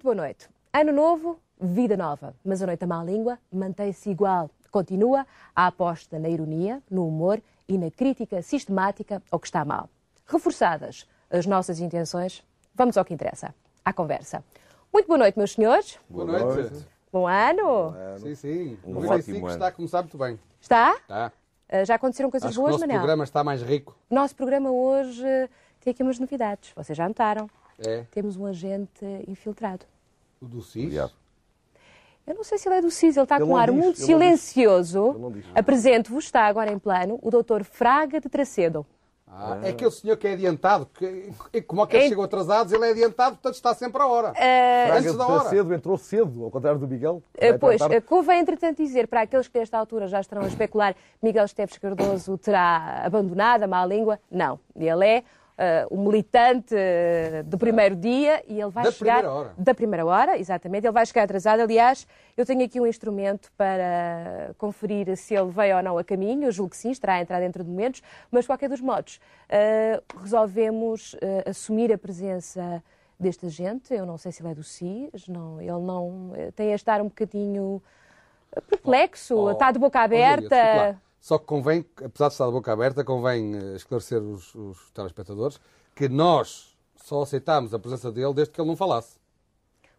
Muito boa noite. Ano novo, vida nova. Mas a noite da má língua mantém-se igual. Continua a aposta na ironia, no humor e na crítica sistemática ao que está mal. Reforçadas as nossas intenções, vamos ao que interessa, à conversa. Muito boa noite, meus senhores. Boa noite. Bom ano. Sim, sim. Um 95 ótimo ano. está a começar muito bem. Está? Está. Ah, Já aconteceram coisas Acho que o boas, nosso Manel? programa está mais rico. O nosso programa hoje tem aqui umas novidades. Vocês já notaram. É. Temos um agente infiltrado. O do CIS. Obrigado. Eu não sei se ele é do CIS, ele está Ele com um ar diz, muito ele silencioso. Ele. Apresento-vos, está agora em plano, o Dr. Fraga de Tracedo. Ah, é aquele senhor que é adiantado. Que, como aqueles É- chegam atrasados, ele é adiantado, portanto está sempre à hora. Braga Antes da entrou hora. cedo, entrou cedo, ao contrário do Miguel. Vai Pois, tratar- eh, convém entretanto dizer para aqueles que nesta altura já estarão a especular Miguel Esteves Cardoso terá abandonado a má língua. Não, ele é eh, o militante eh, do primeiro dia e ele vai Da chegar... primeira hora. Da primeira hora, exatamente. Ele vai chegar atrasado. Aliás, eu tenho aqui um instrumento para conferir se ele veio ou não a caminho. Eu julgo que sim, estará a entrar dentro de momentos. Mas, de qualquer dos modos, eh, resolvemos assumir a presença deste agente. Eu não sei se ele é do CIS, não, ele não tem a estar um bocadinho perplexo, Oh, está de boca oh, aberta. Só que convém, apesar de estar de boca aberta, convém eh, esclarecer os, os telespectadores que nós só aceitámos a presença dele desde que ele não falasse.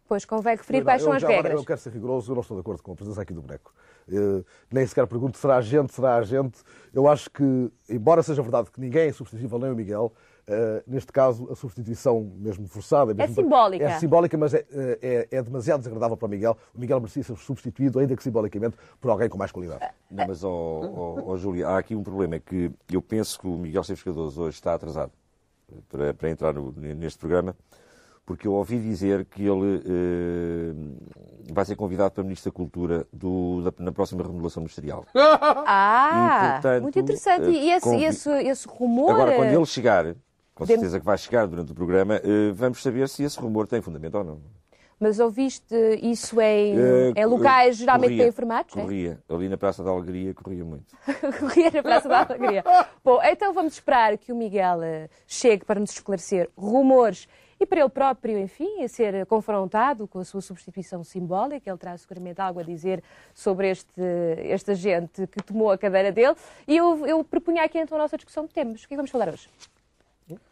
Pois convém referir quais são as agora regras. Eu quero ser rigoroso, eu não estou de acordo com a presença aqui do boneco. Eh, nem sequer pergunto será agente, será agente. Eu acho que, embora seja verdade que ninguém é substituível, nem o Miguel, eh, neste caso a substituição mesmo forçada... mesmo para- simbólica. É simbólica, mas é, é- é demasiado desagradável para o Miguel. O Miguel merecia ser substituído, ainda que simbolicamente, por alguém com mais qualidade. Não, mas, ó ó- ó, Júlia, há aqui um problema, é que eu penso que o Miguel Esteves Cardoso hoje está atrasado para, para entrar no- neste programa, porque eu ouvi dizer que ele eh, vai ser convidado para Ministro da Cultura do- da- na próxima remodelação ministerial. Ah, E, portanto, muito interessante. E esse, eh, convi- esse, esse rumor... Agora, quando eh, ele chegar, com certeza que vai chegar durante o programa, eh, vamos saber se esse rumor tem fundamento ou não. Mas ouviste isso em, Eh, em locais geralmente corria, bem informados? é? Corria. Ali na Praça da Alegria corria muito. Corria na Praça da Alegria. Bom, então vamos esperar que o Miguel eh, chegue para nos esclarecer rumores e para ele próprio, enfim, a ser confrontado com a sua substituição simbólica. Ele terá seguramente algo a dizer sobre este, este agente que tomou a cadeira dele. E eu, eu propunha aqui então a nossa discussão de temas. O que é que vamos falar hoje?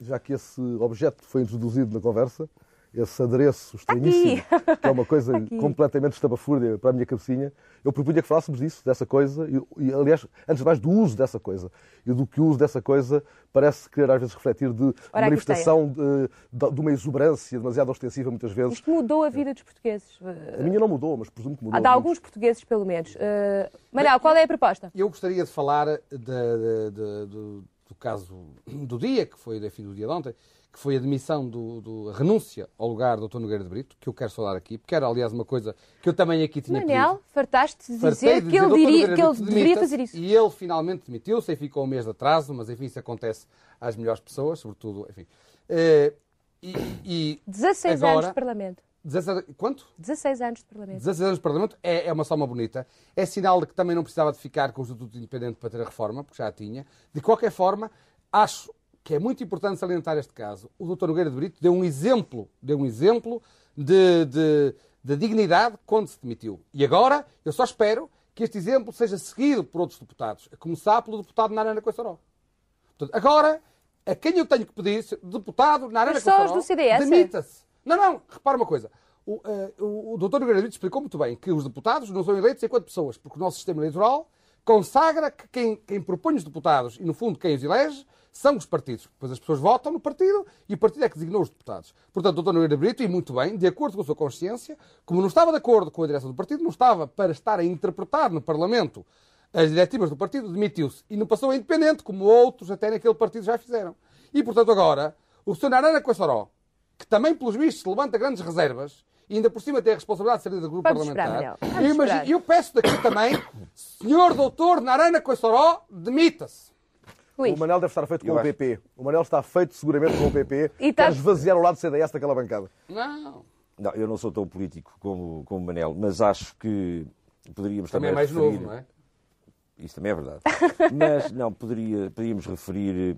Já que esse objeto foi introduzido na conversa, esse adereço estranhíssimo, que é uma coisa Aqui. completamente estabafúrdia para a minha cabecinha, eu propunha que falássemos disso, dessa coisa, e, e, aliás, antes de mais, do uso dessa coisa. E do que o uso dessa coisa parece querer às vezes refletir de Ora, aqui manifestação de, de- de uma exuberância demasiado ostensiva muitas vezes. Isto mudou a vida dos portugueses. A minha não mudou, mas presumo que mudou. Há de alguns portugueses, pelo menos. Uh, Manel, qual é a proposta? Eu gostaria de falar de- de- de- do, caso do dia, que foi enfim, do dia de ontem, que foi a demissão do, do a renúncia ao lugar do Dr. Nogueira de Brito, que eu quero falar aqui, porque era, aliás, uma coisa que eu também aqui tinha Manel, pedido. fartaste de dizer de que ele, "Dr. diria, que ele deveria demita-se", fazer isso. E ele finalmente demitiu-se e ficou um mês de atraso, mas enfim, isso acontece às melhores pessoas, sobretudo, enfim. Eh, e, e 16 agora, anos de Parlamento. 16 quanto? 16 anos de Parlamento. 16 anos de Parlamento é, é uma soma bonita. É sinal de que também não precisava de ficar com o Estatuto Independente para ter a reforma, porque já a tinha. De qualquer forma, acho que é muito importante salientar este caso. O Dr. Nogueira de Brito deu um exemplo, deu um exemplo de, de, de dignidade quando se demitiu. E agora, eu só espero que este exemplo seja seguido por outros deputados, a começar pelo deputado Narana Coissaró. Portanto, agora, a quem eu tenho que pedir, deputado Narana CDS? demita-se. Não, não, repara uma coisa. O, eh, o, doutor Brito explicou muito bem que os deputados não são eleitos enquanto pessoas, porque o nosso sistema eleitoral consagra que quem, quem propõe os deputados e, no fundo, quem os elege são os partidos. Depois as pessoas votam no partido e o partido é que designou os deputados. Portanto, o doutor Nogueira Brito, e muito bem, de acordo com a sua consciência, como não estava de acordo com a direção do partido, não estava para estar a interpretar no Parlamento as diretivas do partido, demitiu-se. E não passou a independente, como outros até naquele partido já fizeram. E, portanto, agora, o Sr. Narana Coissaró, que também, pelos vistos, levanta grandes reservas, e ainda por cima tem a responsabilidade de ser líder do grupo Vamos parlamentar. Vamos eu, imagino- eu peço daqui também, Sr. Doutor Narana Coissaró, demita-se. O Manel deve estar feito com Eu o acho. PP. O Manel está feito seguramente com o PP. E tá- Quer esvaziar o lado do CDS daquela bancada. Não. Não, eu não sou tão político como, como o Manel, mas acho que poderíamos Também também, é mais referir... novo, não é? Isso também é verdade. Mas, não, poderia, poderíamos referir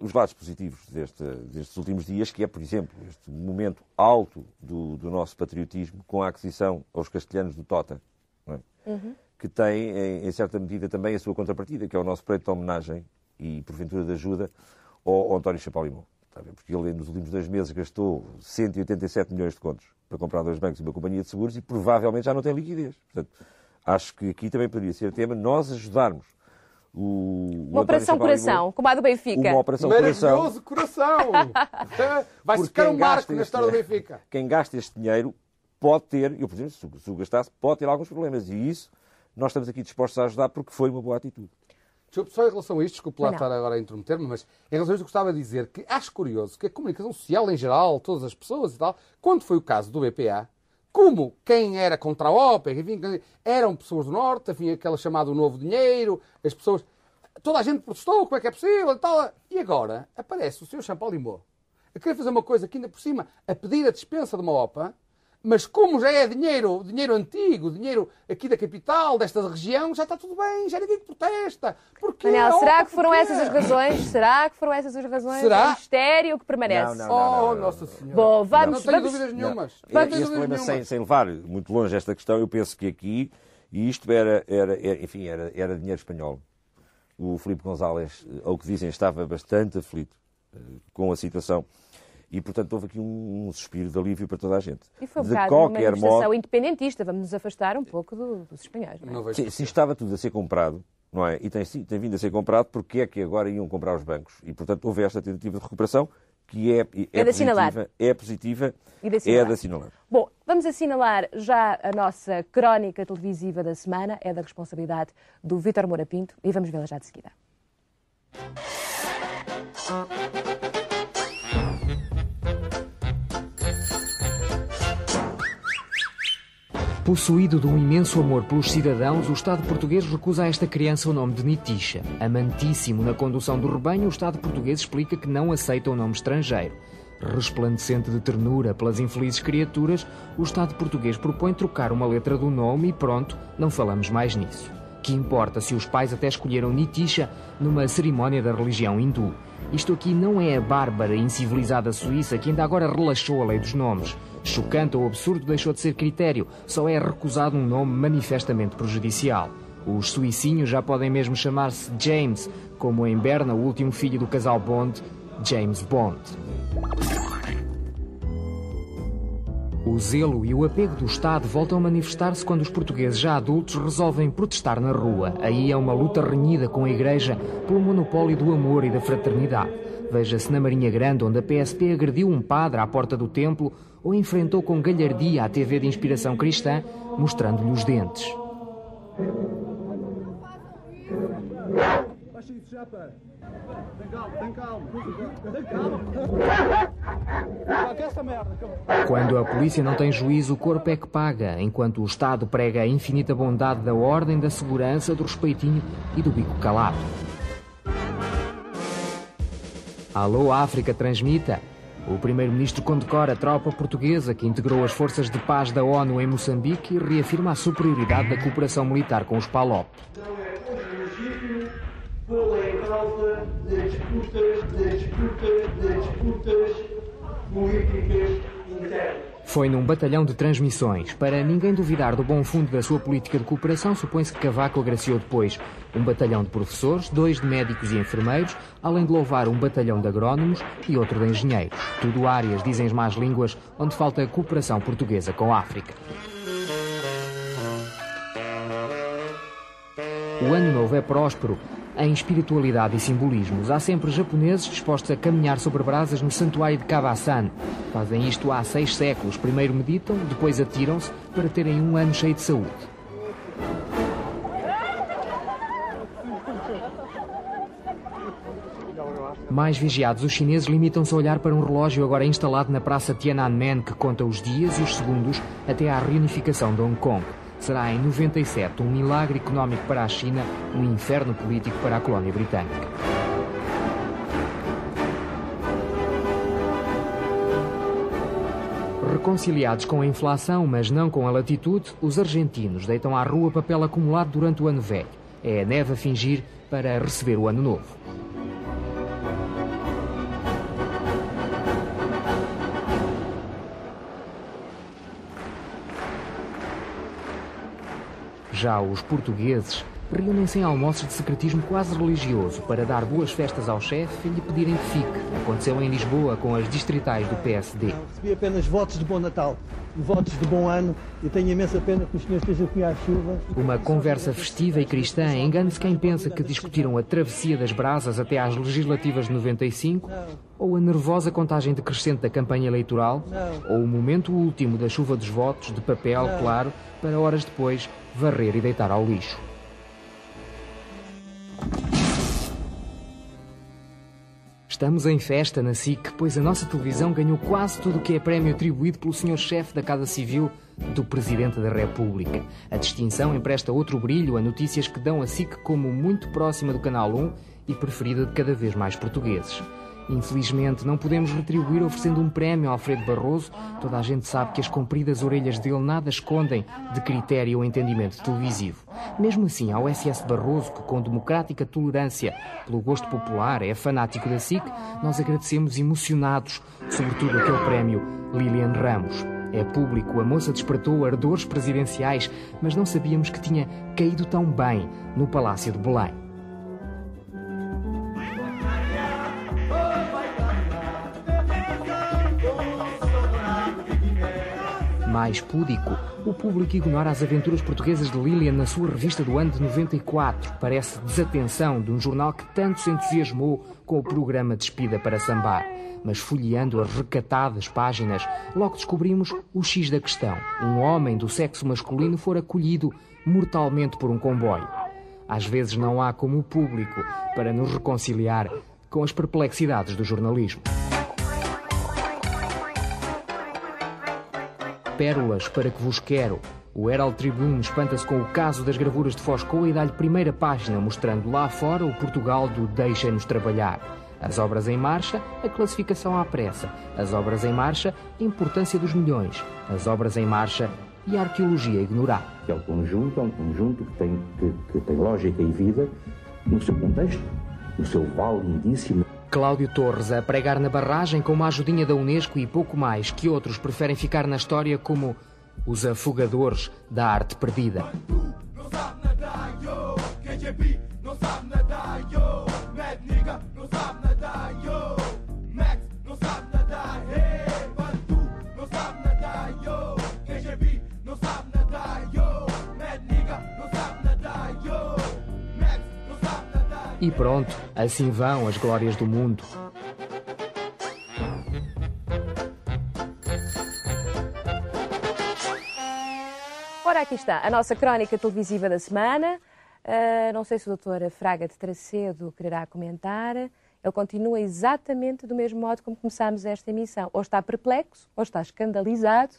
os lados positivos deste, destes últimos dias, que é, por exemplo, este momento alto do, do nosso patriotismo com a aquisição aos castelhanos do Tota, é? uhum. que tem, em, em, certa medida, também a sua contrapartida, que é o nosso preto de homenagem e, porventura, de ajuda ao, ao António Chapalimão. Porque ele, nos últimos dois meses, gastou 187 milhões de contos para comprar dois bancos e uma companhia de seguros e provavelmente já não tem liquidez. Portanto, acho que aqui também poderia ser tema nós ajudarmos o, uma operação coração, como a do Benfica. Uma operação Maravilhoso coração. Vai ficar um marco na história do Benfica. Quem gasta este dinheiro pode ter, eu por exemplo, se, o gastasse, pode ter alguns problemas. E isso nós estamos aqui dispostos a ajudar porque foi uma boa atitude. Desculpe, só em relação a isto, desculpe lá estar agora a intrometer-me, mas em relação a isto eu gostava de dizer que acho curioso que a comunicação social em geral, todas as pessoas e tal, quando foi o caso do BPA, como quem era contra a OPEC, enfim, eram pessoas do Norte, havia aquela chamada o novo dinheiro, as pessoas. Toda a gente protestou, como é que é possível e tal. E agora aparece o Sr. Champalimau a querer fazer uma coisa que ainda por cima, a pedir a dispensa de uma OPA, mas como já é dinheiro, dinheiro antigo, dinheiro aqui da capital, desta região, já está tudo bem, já ninguém protesta. Porquê? Daniel, será que foram essas as razões? Será que foram essas as razões? Será? O mistério que permanece. Não, não, não, oh, não, não, Nossa Senhora. Bom, vamos... Não tenho dúvidas nenhumas. Vamos... Esse problema, sem, sem levar muito longe esta questão, eu penso que aqui, e isto era, era, era enfim, era, era dinheiro espanhol. O Filipe González, ao que dizem, estava bastante aflito eh, com a situação e, portanto, houve aqui um, um suspiro de alívio para toda a gente. E foi um de bocado uma manifestação modo... independentista. Vamos nos afastar um pouco do, dos espanhóis. Não é? Sim, se estava tudo a ser comprado, não é? E tem, tem vindo a ser comprado, porque é que agora iam comprar os bancos? E, portanto, houve esta tentativa de recuperação que é, é, é, positiva, é positiva, e de é de assinalar. Bom, vamos assinalar já a nossa crónica televisiva da semana, é da responsabilidade do Vítor Moura Pinto, e vamos vê-la já de seguida. Possuído de um imenso amor pelos cidadãos, o Estado português recusa a esta criança o nome de Nitisha. Amantíssimo na condução do rebanho, o Estado português explica que não aceita o nome estrangeiro. Resplandecente de ternura pelas infelizes criaturas, o Estado português propõe trocar uma letra do nome e pronto, não falamos mais nisso. Que importa se os pais até escolheram Nitisha numa cerimónia da religião hindu? Isto aqui não é a bárbara e incivilizada Suíça que ainda agora relaxou a lei dos nomes. Chocante ou absurdo deixou de ser critério, só é recusado um nome manifestamente prejudicial. Os suicinhos já podem mesmo chamar-se James, como em Berna, o último filho do casal Bond, James Bond. O zelo e o apego do Estado voltam a manifestar-se quando os portugueses já adultos resolvem protestar na rua. Aí é uma luta renhida com a Igreja pelo monopólio do amor e da fraternidade. Veja-se na Marinha Grande, onde a PSP agrediu um padre à porta do templo ou enfrentou com galhardia a TV de inspiração cristã, mostrando-lhe os dentes. Quando a polícia não tem juízo, o corpo é que paga, enquanto o Estado prega a infinita bondade da ordem, da segurança, do respeitinho e do bico calado. Alô, África, transmita. O primeiro-ministro condecora a tropa portuguesa que integrou as forças de paz da ONU em Moçambique e reafirma a superioridade da cooperação militar com os PALOP. Não é disputas, de disputas, de disputas políticas internas. Foi num batalhão de transmissões. Para ninguém duvidar do bom fundo da sua política de cooperação, supõe-se que Cavaco agraciou depois um batalhão de professores, dois de médicos e enfermeiros, além de louvar um batalhão de agrónomos e outro de engenheiros. Tudo áreas, dizem as más línguas, onde falta cooperação portuguesa com a África. O ano novo é próspero em espiritualidade e simbolismos. Há sempre japoneses dispostos a caminhar sobre brasas no santuário de Kabasan. Fazem isto há seis séculos. Primeiro meditam, depois atiram-se para terem um ano cheio de saúde. Mais vigiados, os chineses limitam-se a olhar para um relógio agora instalado na praça Tiananmen que conta os dias e os segundos até à reunificação de Hong Kong será em 97 um milagre económico para a China, um inferno político para a colónia britânica. Reconciliados com a inflação, mas não com a latitude, os argentinos deitam à rua papel acumulado durante o ano velho. É a neve a fingir para receber o ano novo. Já os portugueses reúnem-se em almoços de secretismo quase religioso para dar boas festas ao chefe e lhe pedirem que fique. Aconteceu em Lisboa com as distritais do PSD. Recebi apenas votos de bom Natal votos de bom ano e tenho imensa pena que os senhores estejam aqui à chuva. Uma conversa festiva e cristã. Engane-se quem pensa que discutiram a travessia das brasas até às legislativas de 95, ou a nervosa contagem decrescente da campanha eleitoral, ou o momento último da chuva dos votos, de papel, claro, para horas depois varrer e deitar ao lixo. Estamos em festa na SIC, pois a nossa televisão ganhou quase tudo o que é prémio atribuído pelo Sr. Chefe da Casa Civil do Presidente da República. A distinção empresta outro brilho a notícias que dão a SIC como muito próxima do Canal 1 e preferida de cada vez mais portugueses. Infelizmente, não podemos retribuir oferecendo um prémio a Alfredo Barroso. Toda a gente sabe que as compridas orelhas dele nada escondem de critério ou entendimento televisivo. Mesmo assim, ao SS Barroso, que com democrática tolerância pelo gosto popular é fanático da SIC, nós agradecemos emocionados, sobretudo aquele prémio Lilian Ramos. É público, a moça despertou ardores presidenciais, mas não sabíamos que tinha caído tão bem no Palácio de Belém. Mais púdico, o público ignora as aventuras portuguesas de Lilian na sua revista do ano de 94. Parece desatenção de um jornal que tanto se entusiasmou com o programa Despida para Sambar. Mas folheando as recatadas páginas, logo descobrimos o X da questão. Um homem do sexo masculino for acolhido mortalmente por um comboio. Às vezes não há como o público para nos reconciliar com as perplexidades do jornalismo. Pérolas para que vos quero. O Herald Tribune espanta-se com o caso das gravuras de Foscoa e dá-lhe primeira página, mostrando lá fora o Portugal do Deixa-nos trabalhar. As obras em marcha, a classificação à pressa. As obras em marcha, a importância dos milhões. As obras em marcha e a arqueologia ignorada. É um conjunto, é um conjunto que tem, que, que tem lógica e vida no seu contexto, no seu vale lindíssimo. Cláudio Torres a pregar na barragem com uma ajudinha da Unesco e pouco mais, que outros preferem ficar na história como os afogadores da arte perdida. E pronto, assim vão as glórias do mundo. Ora, aqui está a nossa crónica televisiva da semana. Uh, não sei se o doutor Fraga de Tracedo quererá comentar. Ele continua exatamente do mesmo modo como começámos esta emissão. Ou está perplexo, ou está escandalizado,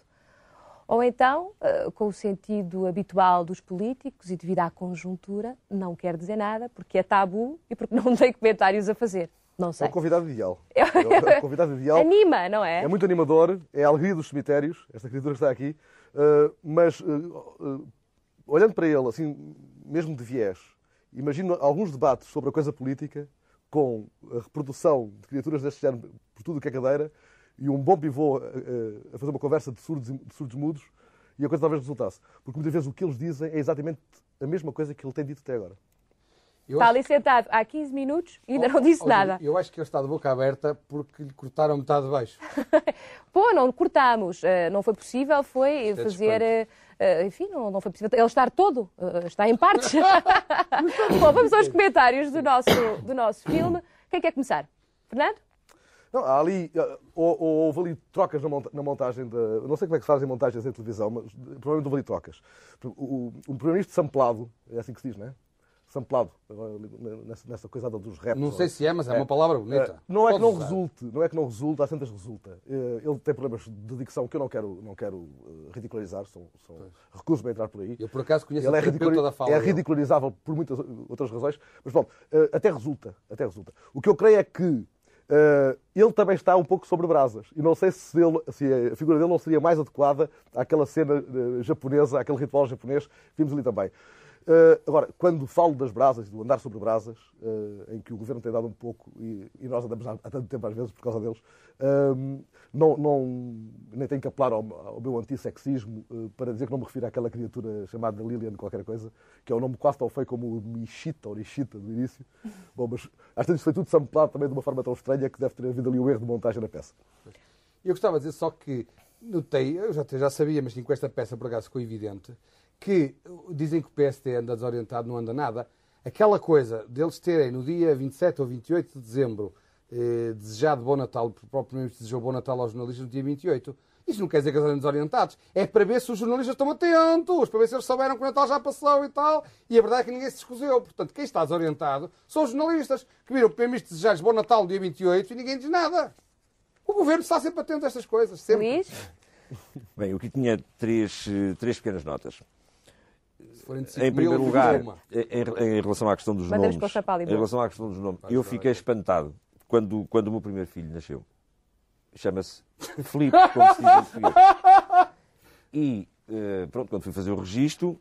ou então, uh, com o sentido habitual dos políticos e devido à conjuntura, não quer dizer nada porque é tabu e porque não tem comentários a fazer. Não sei. É o convidado ideal. É o convidado ideal. Anima, não é? É muito animador, é a alegria dos cemitérios, esta criatura está aqui. Uh, mas, uh, olhando para ele, assim, mesmo de viés, imagino alguns debates sobre a coisa política com a reprodução de criaturas deste género por tudo o que é cadeira e um bom pivô a, a fazer uma conversa de surdos, de surdos mudos e a coisa talvez resultasse. Porque muitas vezes o que eles dizem é exatamente a mesma coisa que ele tem dito até agora. Eu está ali que... sentado há 15 minutos e ainda oh, não disse oh, nada. Eu acho que ele está de boca aberta porque lhe cortaram metade de baixo. Pô, não cortámos. Uh, não foi possível, foi é fazer. Uh, enfim, não, não foi possível. Ele estar todo, uh, está em partes. Bom, vamos aos comentários do nosso, do nosso filme. Quem quer começar? Fernando? Não, há ali, ou, ou, houve ali trocas na montagem da. Não sei como é que se fazem montagens em televisão, mas provavelmente houve ali trocas. O, o, primeiro-ministro samplado, é assim que se diz, não é? samplado nessa, nessa coisa dos raps. Não sei se é, mas é, é uma palavra bonita. É, não é que não usar. resulte, não é que não resulta, às tantas resulta. Eh, ele tem problemas de dicção que eu não quero, não quero eh, ridicularizar, são, são recuso-me a entrar por aí. Eu por acaso conheço ele é, ridicul... da fala. É ridicularizável por muitas outras razões, mas bom, eh, até resulta, até resulta. O que eu creio é que Uh, ele também está um pouco sobre brasas. E não sei se, ele, se, a figura dele não seria mais adequada àquela cena uh, japonesa, àquele ritual japonês que vimos ali também. Uh, agora, quando falo das brasas, do andar sobre brasas, uh, em que o governo tem dado um pouco, e, e nós andamos há, há, tanto tempo às vezes por causa deles, uh, não, não, nem tenho que apelar ao, ao meu antissexismo uh, para dizer que não me refiro àquela criatura chamada Lilian qualquer coisa, que é um nome quase tão feio como o Michita ou Nishita do início. Bom, mas às vezes foi tudo samplado também de uma forma tão estranha que deve ter havido ali o um erro de montagem na peça. Eu gostava de dizer só que notei, eu já, já sabia, mas com esta peça por acaso ficou evidente, que dizem que o PSD anda desorientado, não anda nada. Aquela coisa deles terem no dia 27 ou 28 de dezembro eh, desejado Bom Natal, o próprio Primeiro-Ministro desejou Bom Natal aos jornalistas no dia 28, isso não quer dizer que eles andem desorientados. É para ver se os jornalistas estão atentos, para ver se eles souberam que o Natal já passou e tal. E a verdade é que ninguém se escuseu. Portanto, quem está desorientado são os jornalistas que viram o Primeiro-Ministro desejar Bom Natal no dia 28 e ninguém diz nada. O governo está sempre atento a estas coisas. Sempre. Luís? Bem, eu aqui tinha três, eh, três pequenas notas. Em Em primeiro lugar, em, em relação à questão dos Mandamos nomes, para o Chapali, em relação à questão dos nomes, eu fiquei espantado quando, quando o meu primeiro filho nasceu. Chama-se Filipe, como se diz em português. E, eh, pronto, quando fui fazer o registro,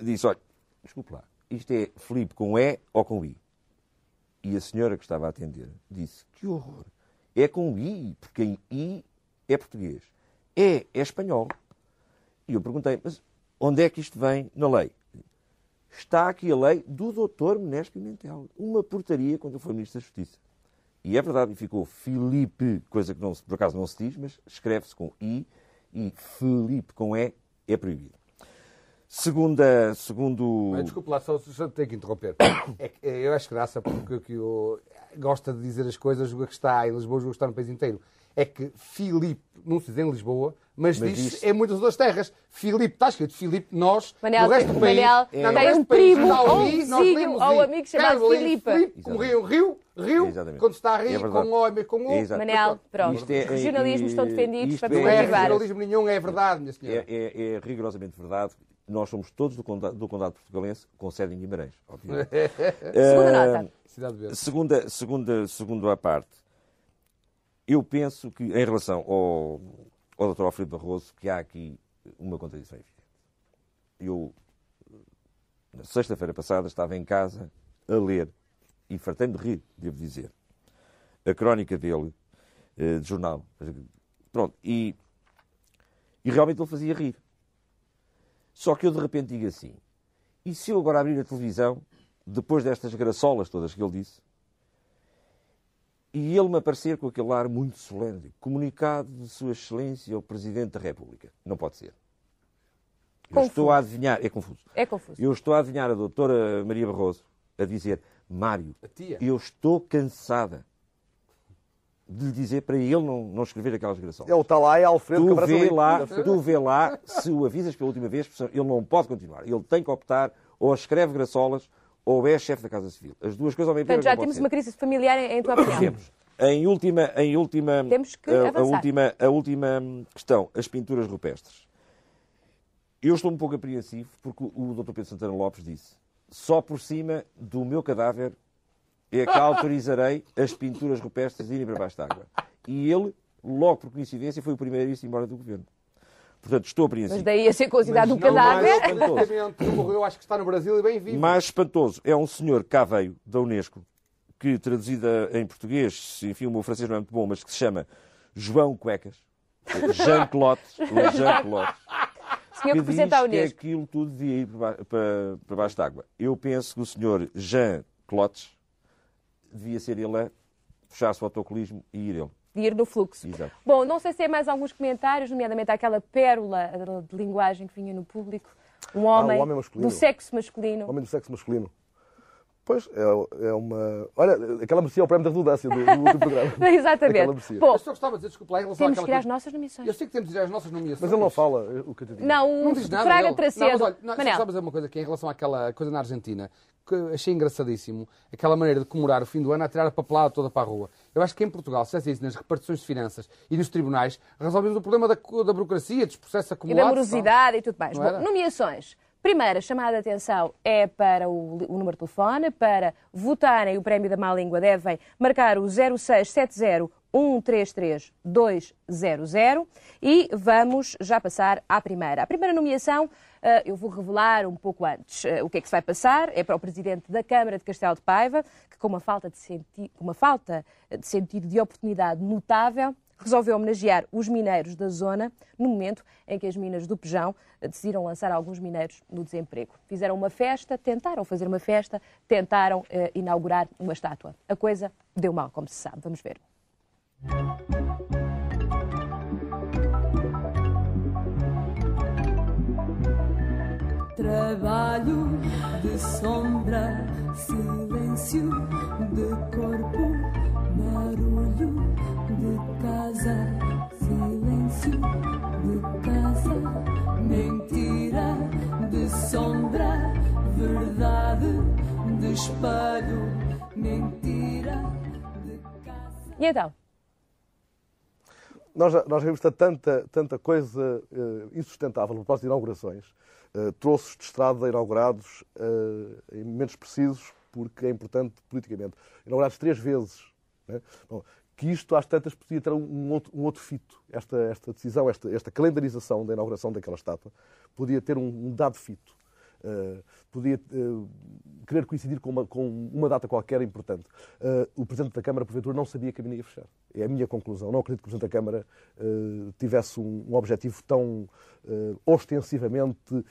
disse, olha, desculpe lá, isto é Filipe com E ou com I? E a senhora que estava a atender disse, que horror, é com I, porque em I é português. E é espanhol. E eu perguntei, mas onde é que isto vem na lei? Está aqui a lei do Dr. Menés Pimentel. Uma portaria quando fui Ministro da Justiça. E é verdade, e ficou Filipe, coisa que não, por acaso não se diz, mas escreve-se com I, e Filipe com E é proibido. Segunda, segundo... Mas, desculpe lá, só, só tenho que interromper. É eh, eu acho graça porque que eu gosta de dizer as coisas, julga que está em Lisboa, julga que está no país inteiro. É que Filipe, não se diz em Lisboa, mas, Mas diz diz- em muitas outras terras. Filipe, está escrito Filipe, nós, Manel, no resto do país, Manel, não, no tem um primo ou um vizinho ou I. amigo chamado Filipe. Filipe, como rio, rio, rio, Exatamente. quando está a rir, É com O, mas com O. Exato. Manel, pronto. Isto é- Regionalismos estão defendidos para é- Não é regionalismo nenhum, é verdade, minha senhora. É, é- é rigorosamente verdade. Nós somos todos do condado, do condado portugalense, com sede em Guimarães, obviamente. Segunda Ah, nota. Cidade Verde. Segunda, segunda, segundo à parte, eu penso que, em relação ao, ao Dr. Alfredo Barroso, que há aqui uma contradição evidente. Eu, na sexta-feira passada, estava em casa a ler, e fartei-me de rir, devo dizer, a crónica dele, eh, de jornal. Pronto, e, e realmente ele fazia rir. Só que eu de repente digo assim, e se eu agora abrir a televisão, depois destas graçolas todas que ele disse, e ele me aparecer com aquele ar muito solene, comunicado de Sua Excelência ao Presidente da República. Não pode ser. Eu Confuso. estou a adivinhar, é confuso. É confuso. Eu estou a adivinhar a doutora Maria Barroso a dizer, Mário, A tia. eu estou cansada de lhe dizer para ele não, não escrever aquelas graçolas. É o Talai Alfredo Tu vê, lá, tu vê lá, se o avisas pela última vez, ele não pode continuar. Ele tem que optar, ou escreve graçolas, ou é chefe da Casa Civil. As duas coisas ao mesmo tempo Portanto, já temos uma crise familiar em, tua opinião. Temos. Em última, em última, Temos que a, a avançar. última, a última questão, as pinturas rupestres. Eu estou um pouco apreensivo porque o o Dr. Pedro Santana Lopes disse só por cima do meu cadáver é que autorizarei as pinturas rupestres irem para baixo d'água. E ele, logo por coincidência, foi o primeiro a ir-se embora do governo. Portanto, estou apreensivo. Mas daí a ser considerado um não cadáver. morreu, acho que está no Brasil e bem vivo. Mais espantoso é um senhor que cá veio, da Unesco, que traduzida em português, enfim, o meu francês não é muito bom, mas que se chama João Cuecas. Jean Clotes. o Jean Clotes. Senhor que que representa a que Unesco. aquilo tudo devia ir para, ba- para, para baixo d'água. Eu penso que o senhor Jean Clotes devia ser ele a fechar-se o autocolismo e ir ele. De ir no fluxo. Exato. Bom, não sei se tem mais alguns comentários, nomeadamente aquela pérola de linguagem que vinha no público. Um homem, um homem do sexo masculino. Homem do sexo masculino. Pois, é, é uma... Olha, aquela merecia o prémio da redundância do, do último programa. Aquela Exatamente. Bom, Eu só gostava de dizer, desculpa lá, em relação temos que ir às coisa- nossas nomeações. Eu sei que temos de ir às nossas nomeações. Mas ele não fala o que eu te digo. Não, Não diz nada. Fraga. Tracedo. Não, mas olha, não, dizer uma coisa que é em relação àquela coisa na Argentina, que achei engraçadíssimo, aquela maneira de comemorar o fim do ano a tirar a papelada toda para a rua. Eu acho que em Portugal, se fizesse isso nas repartições de finanças e nos tribunais, resolvemos o problema da, da burocracia, dos processos e acumulados. da morosidade e tudo mais. Bom, nomeações. Primeira chamada de atenção é para o, o número de telefone. Para votarem o prémio da má língua devem marcar o 0670 133 200 e vamos já passar à primeira. A primeira nomeação eu vou revelar um pouco antes eh, o que é que se vai passar. É para o Presidente da Câmara de Castelo de Paiva, que com uma falta de, senti uma falta de sentido de oportunidade notável resolveu homenagear os mineiros da zona no momento em que as minas do Pejão decidiram lançar alguns mineiros no desemprego. Fizeram uma festa, tentaram fazer uma festa, tentaram eh, inaugurar uma estátua. A coisa deu mal, como se sabe. Vamos ver. Trabalho de sombra, silêncio de corpo, barulho de casa, silêncio de casa, mentira de sombra, verdade de espelho, mentira de casa. E então? Nós já, nós já vimos tanta, tanta coisa uh, insustentável no propósito de inaugurações. Uh, troços de estrada inaugurados uh, em momentos precisos, porque é importante politicamente. Inaugurados três vezes. Né? Bom, que isto, às tantas, podia ter um outro, um outro fito. Esta, esta decisão, esta, esta calendarização da inauguração daquela estátua, podia ter um, um dado fito. Uh, podia uh, querer coincidir com uma, com uma, data qualquer importante. Uh, o Presidente da Câmara, porventura, não sabia que a mina ia fechar. É a minha conclusão. Não acredito que o Presidente da Câmara tivesse um, um, objetivo tão ostensivamente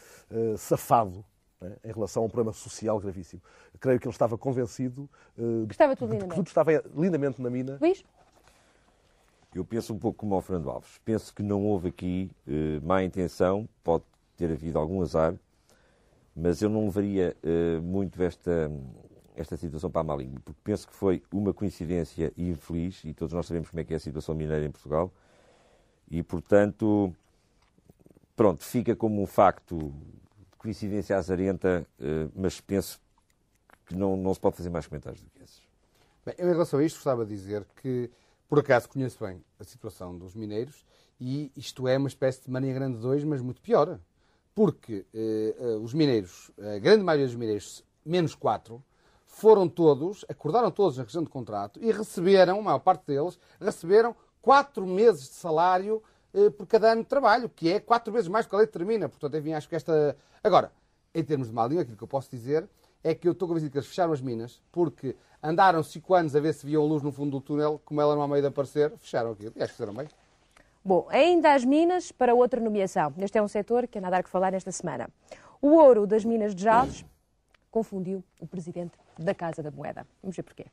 safado né, em relação a um problema social gravíssimo. Creio que ele estava convencido que estava tudo de que tudo estava lindamente na mina. Luís? Eu penso um pouco como o Fernando Alves. Penso que não houve aqui má intenção, pode ter havido algum azar, mas eu não levaria uh, muito esta, esta situação para a má língua, porque penso que foi uma coincidência infeliz, e todos nós sabemos como é que é a situação mineira em Portugal, e, portanto, pronto, fica como um facto de coincidência azarenta, uh, mas penso que não, não se pode fazer mais comentários do que esses. Bem, eu, em relação a isto, gostava de dizer que, por acaso, conheço bem a situação dos mineiros e isto é uma espécie de Mania Grande 2, mas muito pior porque uh, uh, os mineiros, a grande maioria dos mineiros, menos quatro, foram todos, acordaram todos na questão de contrato e receberam, a maior parte deles, receberam quatro meses de salário uh, por cada ano de trabalho, que é quatro vezes mais do que a lei determina. Portanto, enfim, acho que esta. Agora, em termos de mal aquilo que eu posso dizer é que eu estou convencido que eles fecharam as minas porque andaram cinco anos a ver se viam luz no fundo do túnel, como ela não há meio de aparecer, fecharam aquilo. E acho que fizeram bem. Bom, ainda as minas para outra nomeação. Este é um setor que anda a dar que falar nesta semana. O ouro das minas de Jales confundiu o presidente da Casa da Moeda. Vamos ver porquê.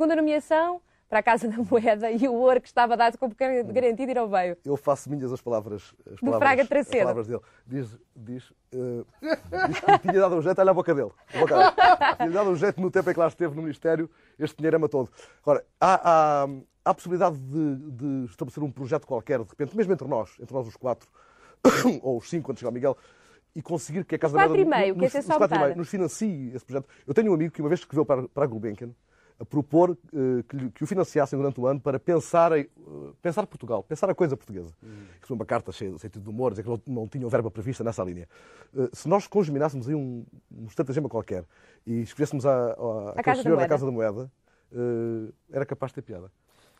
Segunda nomeação para a Casa da Moeda e o ouro que estava dado como garantido ir ao veio. Eu faço minhas as palavras, as palavras, Fraga as palavras dele. Diz, diz, uh, diz que tinha dado um jeito, olha a boca dele. A boca dele. tinha dado um jeito no tempo em que lá esteve no Ministério, este dinheiro ama todo. Agora, há, há, há a possibilidade de, de, estabelecer um projeto qualquer, de repente, mesmo entre nós, entre nós os quatro, ou os cinco, quando chegar o Miguel, e conseguir que a Casa os da Moeda... Quatro e meio, nos, que é só nos, nos financie esse projeto. Eu tenho um amigo que uma vez escreveu para, para a Gulbenkian, a propor uh, que, que, o financiassem durante o ano para pensar, em, uh, pensar Portugal, pensar a coisa portuguesa. Hum. foi uma carta cheia de sentido de humor, dizer que não, não tinham verba prevista nessa linha. Uh, se nós congeminássemos aí um, um estratagema qualquer e escrevêssemos a, a, a senhor da, da Casa da Moeda, era capaz de ter piada.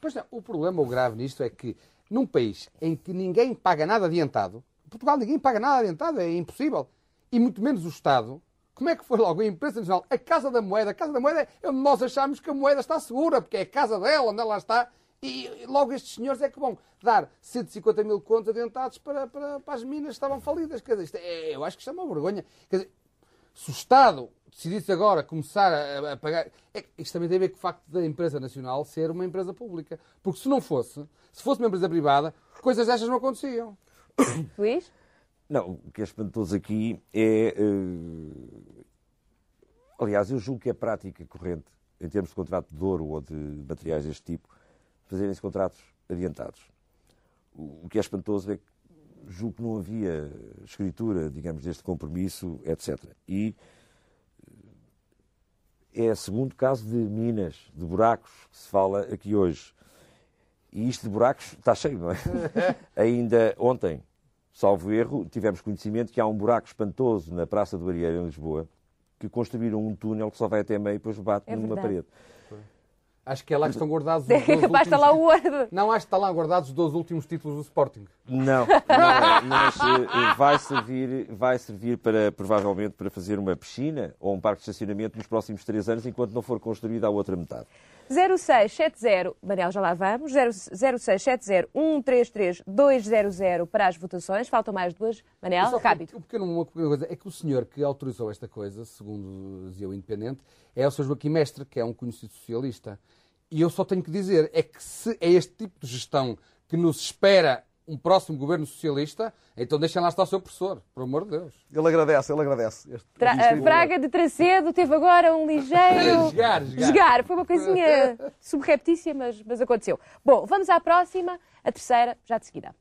Pois não, o problema, o grave nisto, é que num país em que ninguém paga nada adiantado, Portugal ninguém paga nada adiantado, é impossível, e muito menos o Estado, como é que foi logo a imprensa nacional? A Casa da Moeda. A Casa da Moeda é onde nós achamos que a moeda está segura, porque é a casa dela, onde ela está. E logo estes senhores é que vão dar 150 mil contos adiantados para, para, para as minas que estavam falidas. Quer dizer, é, eu acho que isto é uma vergonha. Quer dizer, se o Estado decidisse agora começar a, a pagar. É, isto também tem a ver com o facto da empresa nacional ser uma empresa pública. Porque se não fosse, se fosse uma empresa privada, coisas destas não aconteciam. Luís? Não, o que é espantoso aqui é. Uh... Aliás, eu julgo que é prática corrente, em termos de contrato de ouro ou de materiais deste tipo, fazerem-se contratos adiantados. O que é espantoso é que julgo que não havia escritura, digamos, deste compromisso, etc. E eh, é o segundo caso de minas, de buracos, que se fala aqui hoje. E isto de buracos está cheio, não é? Ainda ontem, salvo erro, tivemos conhecimento que há um buraco espantoso na Praça do Arieiro, em Lisboa, que construíram um túnel que só vai até meio e depois bate É numa verdade. parede. Acho que é lá que estão guardados os 12 Basta últimos lá o. Não, acho que está lá guardados os 12 últimos títulos do Sporting. Não, não é, mas eh, vai servir, vai servir para, provavelmente, para fazer uma piscina ou um parque de estacionamento nos próximos três anos, enquanto não for construída a outra metade. 0670, Manel, já lá vamos. 0670 133 200 para as votações. Faltam mais duas. Manel, Só rápido. um pequeno- uma pequena coisa é que o senhor que autorizou esta coisa, segundo dizia o Independente, é o Sr. Joaquim Mestre, que é um conhecido socialista. E eu só tenho que dizer é que se é este tipo de gestão que nos espera um próximo governo socialista, então deixem lá estar o seu professor, por amor de Deus. Ele agradece, ele agradece. Este Tra a de- Braga de Tracedo teve agora um ligeiro. Jogar, jogar. Foi uma coisinha subreptícia, mas, mas aconteceu. Bom, vamos à próxima, a terceira, já de seguida.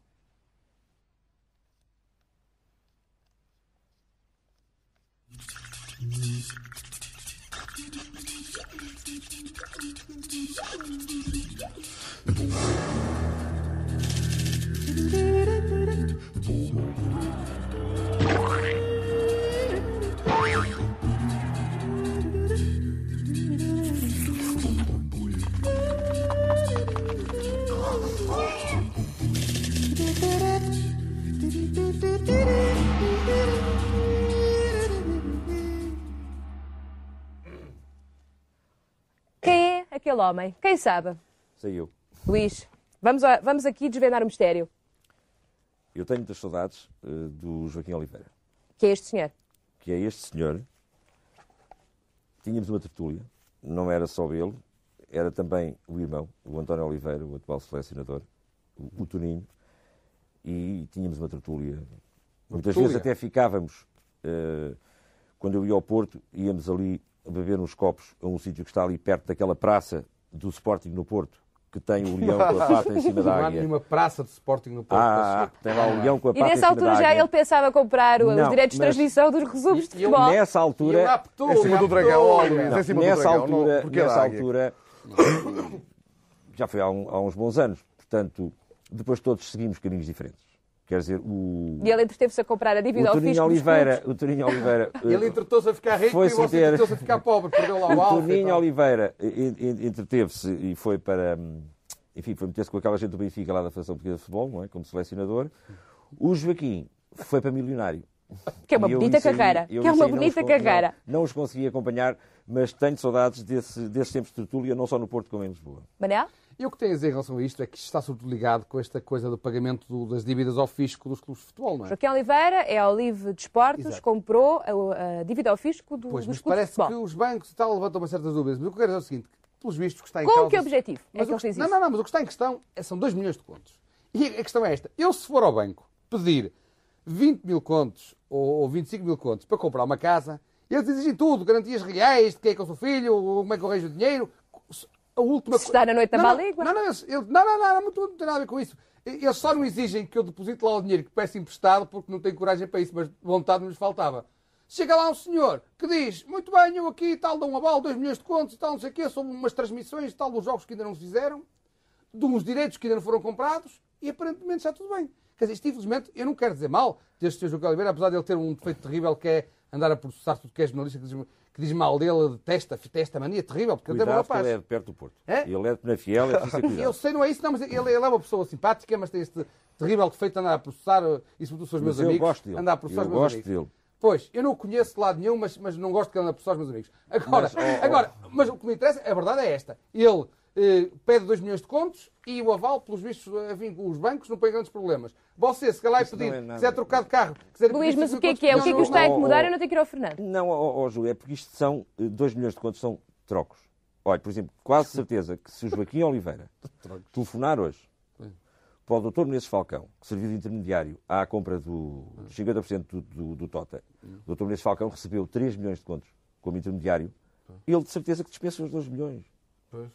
Quem é aquele homem? Quem sabe? Sei eu. Luís, vamos, a- vamos aqui desvendar o mistério. Eu tenho muitas saudades eh, do Joaquim Oliveira, Que é este senhor? que é este senhor. Tínhamos uma tertúlia, não era só ele, era também o irmão, o António Oliveira, o atual selecionador, o, o Toninho, e tínhamos uma tertúlia. Muitas tertúlia? vezes até ficávamos, eh, quando eu ia ao Porto, íamos ali beber uns copos a um sítio que está ali perto daquela praça do Sporting no Porto, que tem o leão com a pata em cima da Não há águia. nenhuma praça de Sporting no Porto. Ah, tem lá o leão com a E pata em nessa cima altura da já águia. ele pensava comprar o- os Não, direitos de transmissão dos resumos de E futebol. Nessa E altura, aptou, Em cima do dragão, do nessa dragão. altura, não, nessa águia. altura já foi há, um- há uns bons anos. Portanto, depois todos seguimos caminhos diferentes. Quer dizer, o, E ele entreteve-se a comprar a o dívida ao Toninho fisco Oliveira, o Toninho Oliveira, Ele entretou-se a ficar rico Foi e você ter- entretou-se a ficar pobre. Perdeu lá o o alfa. e Toninho tal. Oliveira en- entreteve-se e foi para, hum, enfim, foi meter-se com aquela gente do Benfica lá da Federação Portuguesa de Futebol, não é? Como selecionador. O Joaquim foi para milionário. Que é uma bonita aí- carreira. Que é uma não bonita os carreira. Não, não os consegui acompanhar, mas tenho saudades desse, desses tempos de tertúlia, não só no Porto como em Lisboa. Manel? E o que tenho a dizer em relação a isto é que isto está sobretudo ligado com esta coisa do pagamento do- das dívidas ao fisco dos clubes de futebol, não é? Joaquim Oliveira é Olive de Esportes, Exato. comprou a, a dívida ao fisco do, Pois, dos mas clubes de parece que futebol. os bancos e tal levantam uma certas dúvidas. Mas o que eu quero dizer é o seguinte, que, pelos vistos que está em Com causa... que objetivo é Mas que o ele que- fez não, isso? não, não, mas o que está em questão é, são 2 milhões de contos. E a questão é esta. Eu, se for ao banco pedir 20 mil contos ou, ou 25 mil contos para comprar uma casa, eles exigem tudo, garantias reais, de quem é que é o seu filho, como é que eu arranjo o dinheiro. A última Se co- está na noite da não, não. Não, não, não, não, não, tem nada a ver com isso. Eles só não exigem que eu deposite lá o dinheiro que peço emprestado porque não tenho coragem para isso, mas vontade lhes faltava. Chega lá um senhor que diz, muito bem, eu aqui tal, dou um aval, 2 milhões de contos e tal, não sei o quê, são umas transmissões tal dos jogos que ainda não se fizeram, de uns direitos que ainda não foram comprados e aparentemente está tudo bem. Quer dizer, isto infelizmente, eu não quero dizer mal deste Sr. João Oliveira, apesar de ele ter um defeito terrível que é andar a processar tudo que é jornalista que diz, que diz mal dele, detesta, detesta mania terrível, porque ele é Cuidado, rapaz. ele é perto do Porto. É? Ele é de Penafiel, é ter Eu cuidado. sei, não é isso, não, mas ele, ele é uma pessoa simpática, mas tem este terrível defeito de andar a processar, eh, e sobretudo os meus Mas eu amigos, gosto dele. andar a processar Eu os meus gosto amigos. dele. Pois, eu não o conheço de lado nenhum, mas, mas não gosto que ele ande a processar os meus amigos. Agora, Mas, oh, agora, mas o que me interessa, a verdade é esta. Ele pede 2 milhões de contos e o aval, pelos vistos, enfim, os bancos não põem grandes problemas. Você, se calhar, Isso pedir, é quiser trocar de carro, quiser Luís, mas 5 o que é que é? O que é que não, o está a incomodar? Eu não tenho que ir ao Fernando. Não, ó ó, Júlio, é porque isto são 2 milhões de contos, são trocos. Olha, por exemplo, quase certeza que se o Joaquim Oliveira telefonar hoje para o Dr. Menezes Falcão, que serviu de intermediário à compra do dos 50% do, do, do Tota, o Dr. Menezes Falcão recebeu 3 milhões de contos como intermediário, ele de certeza que dispensa os 2 milhões. Pois.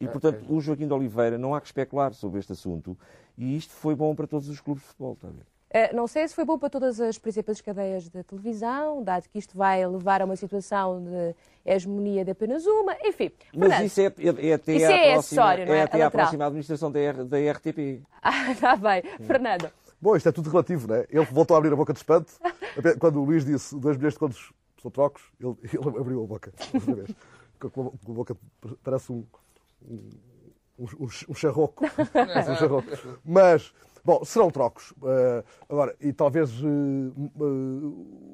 E, portanto, o Joaquim de Oliveira não há que especular sobre este assunto e isto foi bom para todos os clubes de futebol, está a ver? Eh, Não sei se foi bom para todas as principais cadeias da televisão, dado que isto vai levar a uma situação de hegemonia de apenas uma, enfim. Mas isso é, é, é até Isso à é próxima, acessório, não é? é É até à próxima administração da, R- da RTP. Ah, está bem. Fernando. Bom, isto é tudo relativo, não é? Ele voltou a abrir a boca de espanto. Quando o Luís disse 2 milhões de contos são trocos, ele, ele abriu a boca. outra vez. Com a, com a boca parece um, um, um, um charroco. Um charroco. Mas, bom, serão trocos. Eh, agora, e talvez eh, eh,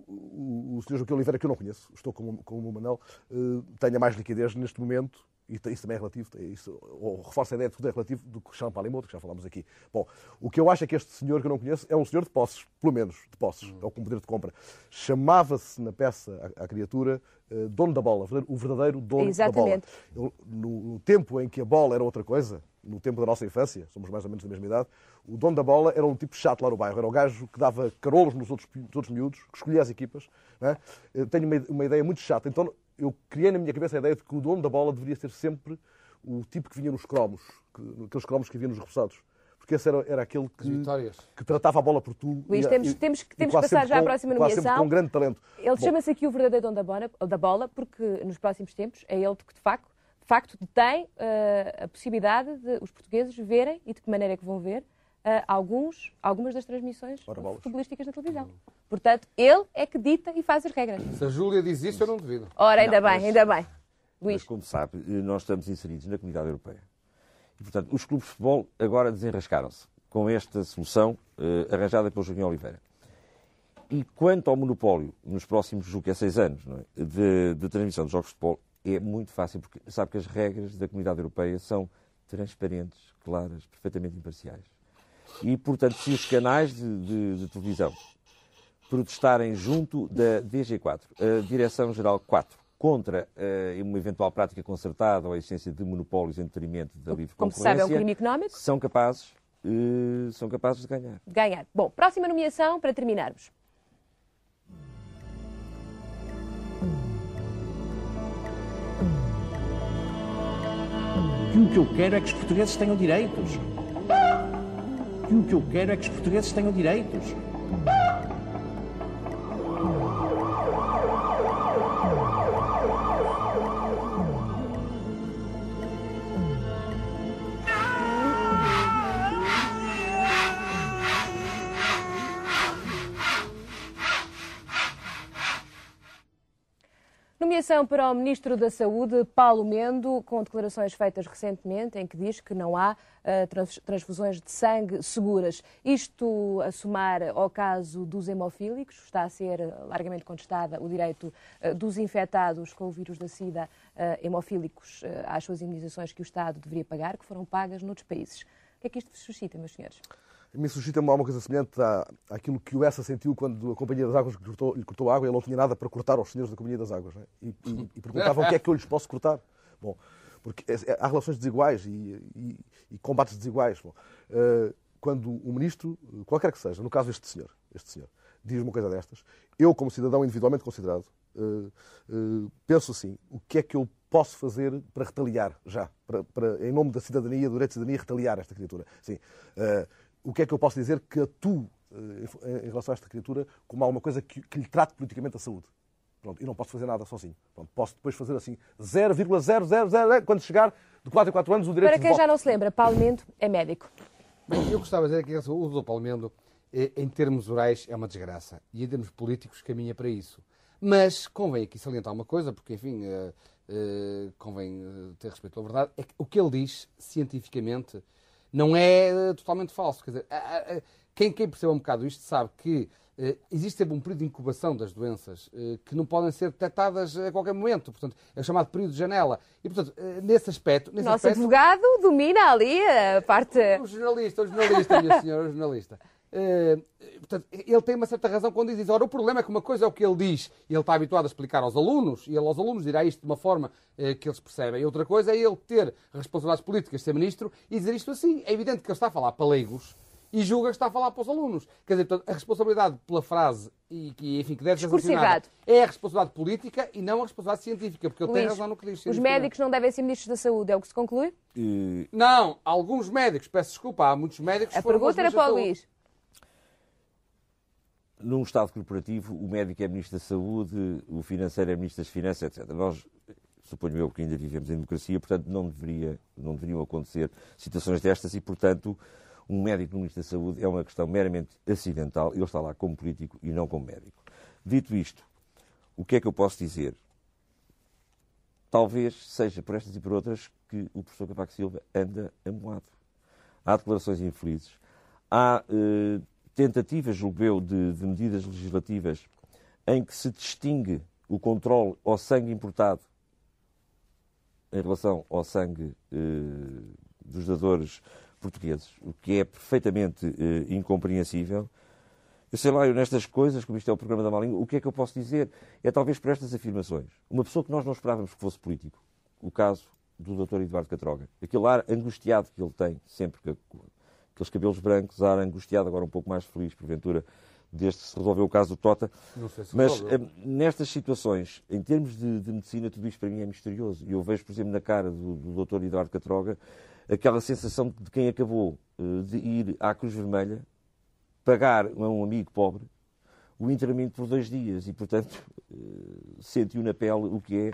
o, Sr. Joaquim Oliveira, que eu não conheço, estou como, como o Manel, tenha mais liquidez neste momento e isso também é relativo, é isso, ou reforça a ideia de que tudo é relativo do que Jean Palimoto, que já falámos aqui. Bom, o que eu acho é que este senhor que eu não conheço é um senhor de posses, pelo menos, de posses, é o com poder de compra. Chamava-se na peça, a, a criatura, dono da bola, o verdadeiro dono Exatamente. da bola. Ele, no, no tempo em que a bola era outra coisa, no tempo da nossa infância, somos mais ou menos da mesma idade, o dono da bola era um tipo chato lá no bairro, era o gajo que dava carolos nos outros, nos outros miúdos, que escolhia as equipas. é? Tenho uma, uma ideia muito chata, então eu criei na minha cabeça a ideia de que o dono da bola deveria ser sempre o tipo que vinha nos cromos, que, aqueles cromos que havia nos repousados. Porque esse era, era aquele que, que tratava a bola por tu. Luís, e- temos- e- temos que- temos passar já à próxima nomeação. com grande talento. Ele chama-se aqui o verdadeiro dono da bola, da bola, porque nos próximos tempos é ele que, de facto, de facto tem eh, a possibilidade de os portugueses verem, e de que maneira é que vão ver, eh, alguns, algumas das transmissões futebolísticas na televisão. Portanto, ele é que dita e faz as regras. Se a Júlia diz isso, eu não duvido. Ora, ainda Não, bem, mas- ainda bem. Mas, Luís, como sabe, nós estamos inseridos na comunidade europeia. E, portanto, os clubes de futebol agora desenrascaram-se com esta solução eh, arranjada pelo Joaquim Oliveira. E quanto ao monopólio, nos próximos, julgo que é seis anos, não é? de, de transmissão de jogos de futebol, é muito fácil, porque sabe que as regras da comunidade europeia são transparentes, claras, perfeitamente imparciais. E, portanto, se os canais de, de- de televisão protestarem junto da DG4, a Direção-Geral 4, contra eh, uma eventual prática concertada ou a existência de monopólios em detrimento da livre como se sabe, é um concorrência, crime económico. são capazes, eh, são capazes de ganhar. Ganhar. Bom, próxima nomeação para terminarmos. Que eu quero é que os portugueses tenham direitos. Que o que eu quero é que os portugueses tenham direitos. Nomeação para o Ministro da Saúde, Paulo Mendo, com declarações feitas recentemente em que diz que não há trans- transfusões de sangue seguras. Isto a somar ao caso dos hemofílicos, está a ser largamente contestada o direito eh, dos infectados com o vírus da SIDA eh, hemofílicos às suas imunizações que o Estado deveria pagar, que foram pagas noutros países. O que é que isto suscita, meus senhores? Me suscita-me alguma coisa semelhante à, àquilo que o Essa sentiu quando a Companhia das Águas lhe cortou, lhe cortou a água e ele não tinha nada para cortar aos senhores da Companhia das Águas. não é? E, e, e perguntavam o que é que eu lhes posso cortar. Bom, porque é- é- há relações desiguais e, e- e combates desiguais. Bom, eh, quando o ministro, qualquer que seja, no caso este senhor, este senhor, diz uma coisa destas, eu, como cidadão individualmente considerado, eh, eh, penso assim, o que é que eu posso fazer para retaliar já, para, para, em nome da cidadania, do direito de cidadania, retaliar esta criatura? Sim. Eh, o que é que eu posso dizer que atue eh, em, em relação a esta criatura como alguma coisa que, que lhe trate politicamente a saúde? Pronto, e não posso fazer nada sozinho. Pronto, posso depois fazer assim 0,000, quando chegar de 4 em 4 anos, o direito Para quem já não se lembra, Paulo Mendo é médico. Bem, eu gostava de dizer que o uso do Palmendo, eh, em termos orais, é uma desgraça. E em termos políticos, caminha para isso. Mas convém aqui salientar uma coisa, porque, enfim, eh, eh, convém eh, ter respeito pela verdade, é que o que ele diz, cientificamente, não é eh, totalmente falso. Quer dizer, quem, quem percebe um bocado isto sabe que eh, existe sempre um período de incubação das doenças eh, que não podem ser detectadas a qualquer momento. Portanto, é o chamado período de janela. E, portanto, nesse aspecto... Nesse nosso aspecto, advogado domina ali a parte. o jornalista, o jornalista, minha senhora, o jornalista. Eh, portanto, ele tem uma certa razão quando diz isso. Ora, o problema é que uma coisa é o que ele diz e ele está habituado a explicar aos alunos, e ele aos alunos dirá isto de uma forma eh, que eles percebem. E outra coisa é ele ter responsabilidades políticas, ser ministro, e dizer isto assim. É evidente que ele está a falar para leigos e julga que está a falar para os alunos. Quer dizer, portanto, a responsabilidade pela frase e que, enfim, que deve ser sancionada é a responsabilidade política e não a responsabilidade científica, porque ele tem Luís, razão no que diz. os médicos não devem ser ministros da saúde, é o que se conclui? Eh, Não, alguns médicos, peço desculpa, há muitos médicos que A pergunta era para o. Luís. Num Estado corporativo, o médico é Ministro da Saúde, o financeiro é Ministro das Finanças, etc. Nós, suponho eu que ainda vivemos em democracia, portanto, não, deveria, não deveriam acontecer situações destas e, portanto, um médico no Ministro da Saúde é uma questão meramente acidental. Ele está lá como político e não como médico. Dito isto, o que é que eu posso dizer? Talvez seja por estas e por outras que o professor Cavaco Silva anda amoado. Há declarações infelizes. Há eh, tentativas, julgo eu, de, de medidas legislativas em que se distingue o controle ao sangue importado em relação ao sangue eh, dos dadores portugueses, o que é perfeitamente eh, incompreensível. Eu sei lá, eu nestas coisas, como isto é o programa da Malinha, o que é que eu posso dizer? É talvez por estas afirmações. Uma pessoa que nós não esperávamos que fosse político, o caso do Dr. Eduardo Catroga, aquele ar angustiado que ele tem, sempre que aqueles cabelos brancos, ar angustiado, agora um pouco mais feliz, porventura, desde que se resolveu o caso do Tota. Se Mas eh, nestas situações, em termos de, de, medicina, tudo isto para mim é misterioso. E eu vejo, por exemplo, na cara do, do Dr. Eduardo Catroga, aquela sensação de quem acabou uh, de ir à Cruz Vermelha pagar a um amigo pobre o internamento por dois dias e, portanto, uh, sentiu na pele o que é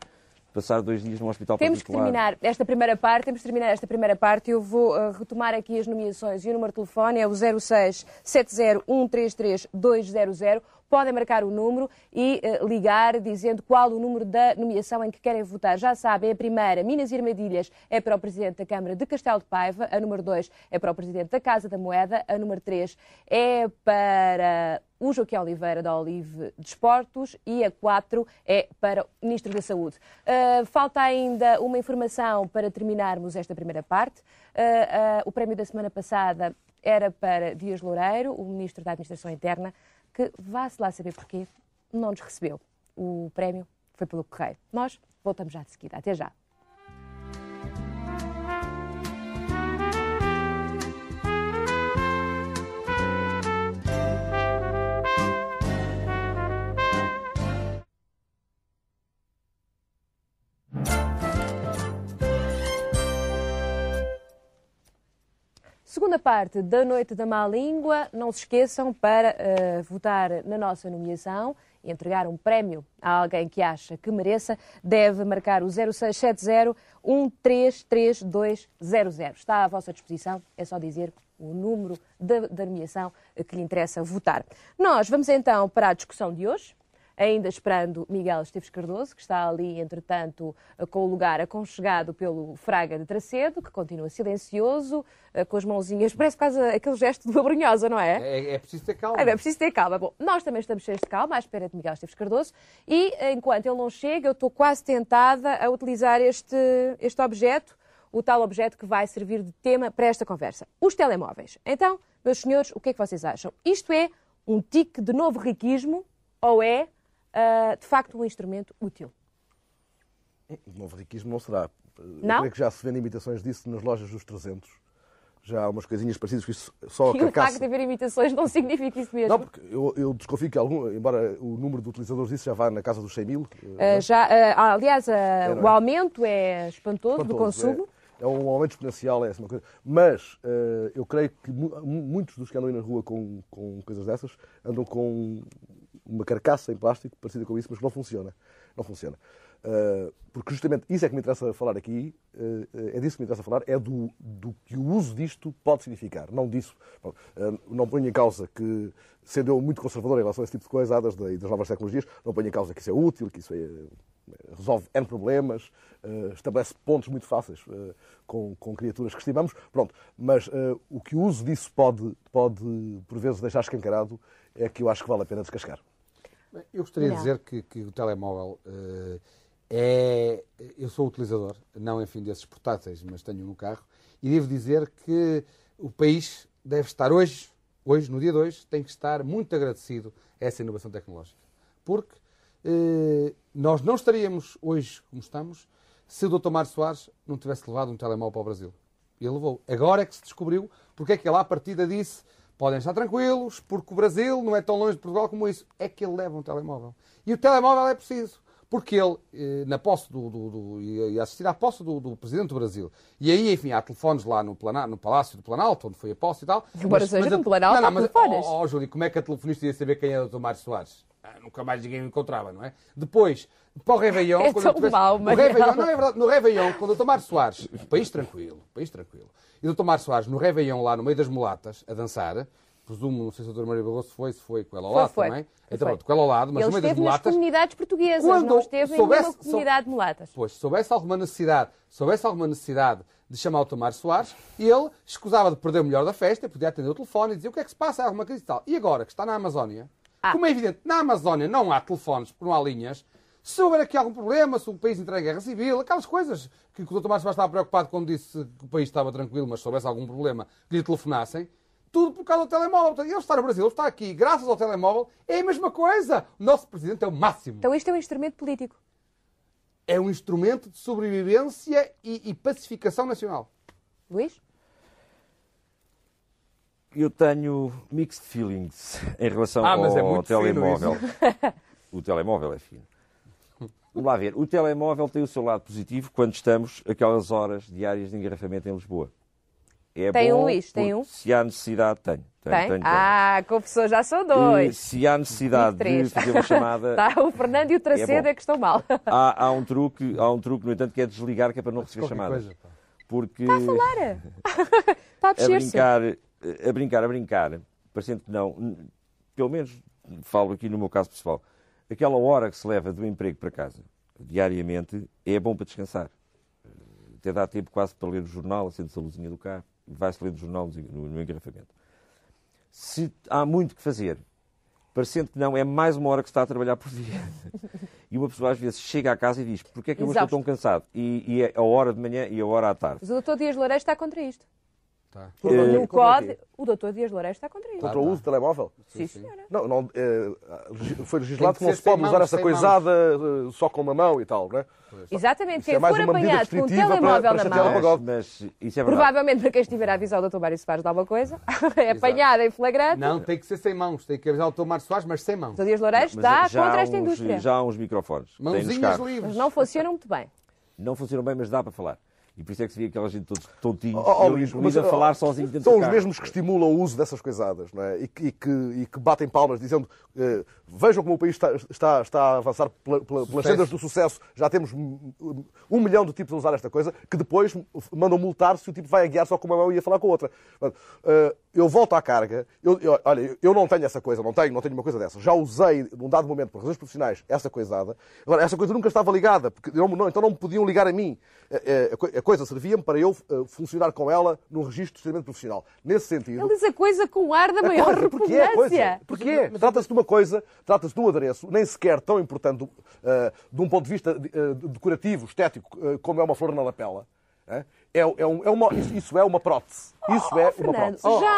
passar dois dias num hospital temos particular. Temos que terminar esta primeira parte, temos que terminar esta primeira parte. Eu vou uh, retomar aqui as nomeações e o número de telefone é o 0670133200. Podem marcar o número e uh, ligar dizendo qual o número da nomeação em que querem votar. Já sabem, a primeira, Minas e Armadilhas, é para o Presidente da Câmara de Castelo de Paiva. A número 2 é para o Presidente da Casa da Moeda. A número 3 é para o Joaquim Oliveira da Olive Desportos e a 4 é para o Ministro da Saúde. Uh, falta ainda uma informação para terminarmos esta primeira parte. Uh, uh, o prémio da semana passada era para Dias Loureiro, o Ministro da Administração Interna, que vá-se lá saber porquê, não nos recebeu. O prémio foi pelo correio. Nós voltamos já de seguida. Até já. Segunda parte da Noite da Má Língua. Não se esqueçam para uh, votar na nossa nomeação e entregar um prémio a alguém que acha que mereça, deve marcar o 0670 133200. Está à vossa disposição, é só dizer o número da, da nomeação que lhe interessa votar. Nós vamos então para a discussão de hoje ainda esperando Miguel Esteves Cardoso, que está ali, entretanto, com o lugar aconchegado pelo Fraga de Tracedo, que continua silencioso, eh, com as mãozinhas, parece quase aquele gesto de Abrunhosa, não é? É, é preciso ter calma. É, é preciso ter calma. Bom, nós também estamos cheios de calma, à espera de Miguel Esteves Cardoso, e enquanto ele não chega, eu estou quase tentada a utilizar este, este objeto, o tal objeto que vai servir de tema para esta conversa. Os telemóveis. Então, meus senhores, o que é que vocês acham? Isto é um tique de novo riquismo ou é uh, de facto um instrumento útil. O novo riquismo não será. Não? Eu creio que já se vêem imitações disso nas lojas dos 300. Já há umas coisinhas parecidas com isso, só a E o carcaça. facto de haver imitações não significa isso mesmo. Não, porque eu, eu desconfio que algum, embora o número de utilizadores disso já vá na casa dos 100 mil. Uh, já, uh, aliás, uh, não o é? aumento é espantoso, do Espantoso, consumo. É, é um aumento exponencial, é essa uma coisa. Mas eh, eu creio que mu- muitos dos que andam aí na rua com, com coisas dessas andam com uma carcaça em plástico parecida com isso, mas que não funciona. Não funciona. Eh, porque justamente isso é que me interessa falar aqui, eh, é disso que me interessa falar, é do, do que o uso disto pode significar. Não disso. Bom, eh, não ponho em causa que, sendo eu muito conservador em relação a esse tipo de coisa, das, das novas tecnologias, não ponho em causa que isso é útil, que isso é, resolve N problemas, eh, estabelece pontos muito fáceis eh, com, com criaturas que estimamos. Pronto, mas eh, o que o uso disso pode, pode, por vezes, deixar escancarado é que eu acho que vale a pena descascar. Eu gostaria de dizer que, que o telemóvel eh, é. Eu sou utilizador, não enfim desses portáteis, mas tenho no carro, e devo dizer que o país deve estar hoje, hoje, no dia 2, tem que estar muito agradecido a essa inovação tecnológica. Porque eh, nós não estaríamos hoje como estamos se o Dr. Mário Soares não tivesse levado um telemóvel para o Brasil. Ele levou. Agora é que se descobriu porque é que ele à partida disse podem estar tranquilos, porque o Brasil não é tão longe de Portugal como isso. É que ele leva um telemóvel. E o telemóvel é preciso. porque ele, eh, na posse do, do, do- ia assistir à posse do, do Presidente do Brasil. E aí, enfim, há telefones lá no, Plana- no Palácio do Planalto, onde foi a posse e tal. Embora seja no Planalto, não, não, há mas, telefones. oh, oh, Júlio, como é que a telefonista ia saber quem era o Dr. Mário Soares? Ah, nunca mais ninguém o encontrava, não é? Depois, para o Réveillon... É tão tivesse- mau, no. Réveillon, não é verdade, no Réveillon, quando o. Mário Soares, país tranquilo, país tranquilo, e o. Mário Soares no Réveillon lá no meio das mulatas, a dançar, presumo, não sei se a Dra. Maria Barroso foi, se foi com ela ao lado foi. também, Foi. então pronto, com ela ao lado, mas Ele no meio das esteve nas mulatas... comunidades portuguesas, Quando não esteve em soubesse- nenhuma comunidade de mulatas. Pois, se soubesse alguma necessidade, se soubesse alguma necessidade de chamar o Tomás Soares, ele escusava de perder o melhor da festa, podia atender o telefone e dizer o que é que se passa, há alguma crise e tal. E agora, que está na Amazónia, Ah. como é evidente, na Amazónia não há telefones, porque não há linhas, se houver aqui algum problema, se o país entrar em guerra civil, aquelas coisas que o Dr. Tomás Soares estava preocupado quando disse que o país estava tranquilo, mas se houvesse algum problema, que lhe telefonassem, tudo por causa do telemóvel. Portanto, ele está no Brasil, ele está aqui, graças ao telemóvel, é a mesma coisa. O nosso presidente é o máximo Então isto é um instrumento político. é um instrumento de sobrevivência e, e pacificação nacional. Luís? Eu tenho mixed feelings em relação Ah, mas é ao telemóvel. o telemóvel é fino. Vamos lá ver. O telemóvel tem o seu lado positivo quando estamos aquelas horas diárias de engarrafamento em Lisboa. É Tem um, Luís, tem um? Se há necessidade, tenho. tenho, Tem? tenho, tenho. Ah, confessor, já são E dois. Se há necessidade de fazer uma chamada, Tá, o Fernando e o Tracedo bom. é que estão mal. há, há um truque, há um truque, no entanto, que é desligar, que é para não receber chamadas. coisa, pá. Porque Para. Está a a mexer-se. brincar, a brincar, a brincar, parecendo que não, pelo menos falo aqui no meu caso pessoal, aquela hora que se leva do emprego para casa, diariamente, é bom para descansar. Até dá tempo quase para ler o jornal, acende-se a luzinha do carro, vai-se lendo o jornal no, no engarrafamento. Se há muito que fazer, parecendo que não, é mais uma hora que se está a trabalhar por dia. E uma pessoa às vezes chega à casa e diz, porquê é que eu hoje estou Exausto. tão cansado? E, e é a hora de manhã e a hora à tarde. Mas o doutor Dias Loureiro está contra isto. Tá. Porque Eh, no contra o COD, quê? o doutor Dias Loureiro está contra isto. Contra o uso do telemóvel? Sim, senhora. Não, não, eh, foi legislado que que não se pode usar mãos, essa coisada eh, só com uma mão e tal, não é? Exatamente. Isso é Quem mais for apanhado com um restritiva para- telemóvel para na mão. Mas isso é verdade. provavelmente para quem estiver a avisar o doutor Mário Soares de alguma coisa, é apanhado em flagrante, Não, tem que ser sem mãos. Tem que avisar o Tomás Soares, mas sem mãos. o doutor Dias Loureiro Mas está contra esta indústria. Já há uns microfones. Mãozinhas livres. Mas não funcionam muito bem. Não funcionam bem, mas dá para falar. E por isso é que se vê aquela gente todos tontinhos. Oh, oh, incluído, mas, a oh, falar sozinho dentro São os carro. mesmos que estimulam o uso dessas coisadas, não é? E que, e que, e que batem palmas dizendo eh, vejam como o país está, está, está a avançar pela- pela- pelas sendas do sucesso. Já temos um, milhão de tipos a usar esta coisa, que depois mandam multar se o tipo vai a guiar só com uma mão e a falar com a outra. Eh, eu volto à carga. Eu, eu- olha, eu não tenho essa coisa, não tenho, não tenho uma coisa dessa. Já usei, num dado momento, por razões profissionais, essa coisada. Agora, essa coisa nunca estava ligada, porque não- não- então não me podiam ligar a mim. Eh, eh, A, co- a coisa servia-me para eu eh, funcionar com ela num registro extremamente profissional. Nesse sentido. Ele diz a coisa com o ar da A maior coisa, porque é a coisa. Porquê? Trata-se de uma coisa, trata-se de um adereço, nem sequer tão importante uh, de um ponto de vista uh, decorativo, estético, uh, como é uma flor na lapela. É, é, é um- é uma, isso, isso é uma prótese. Isso é uma Fernando, prótese. já,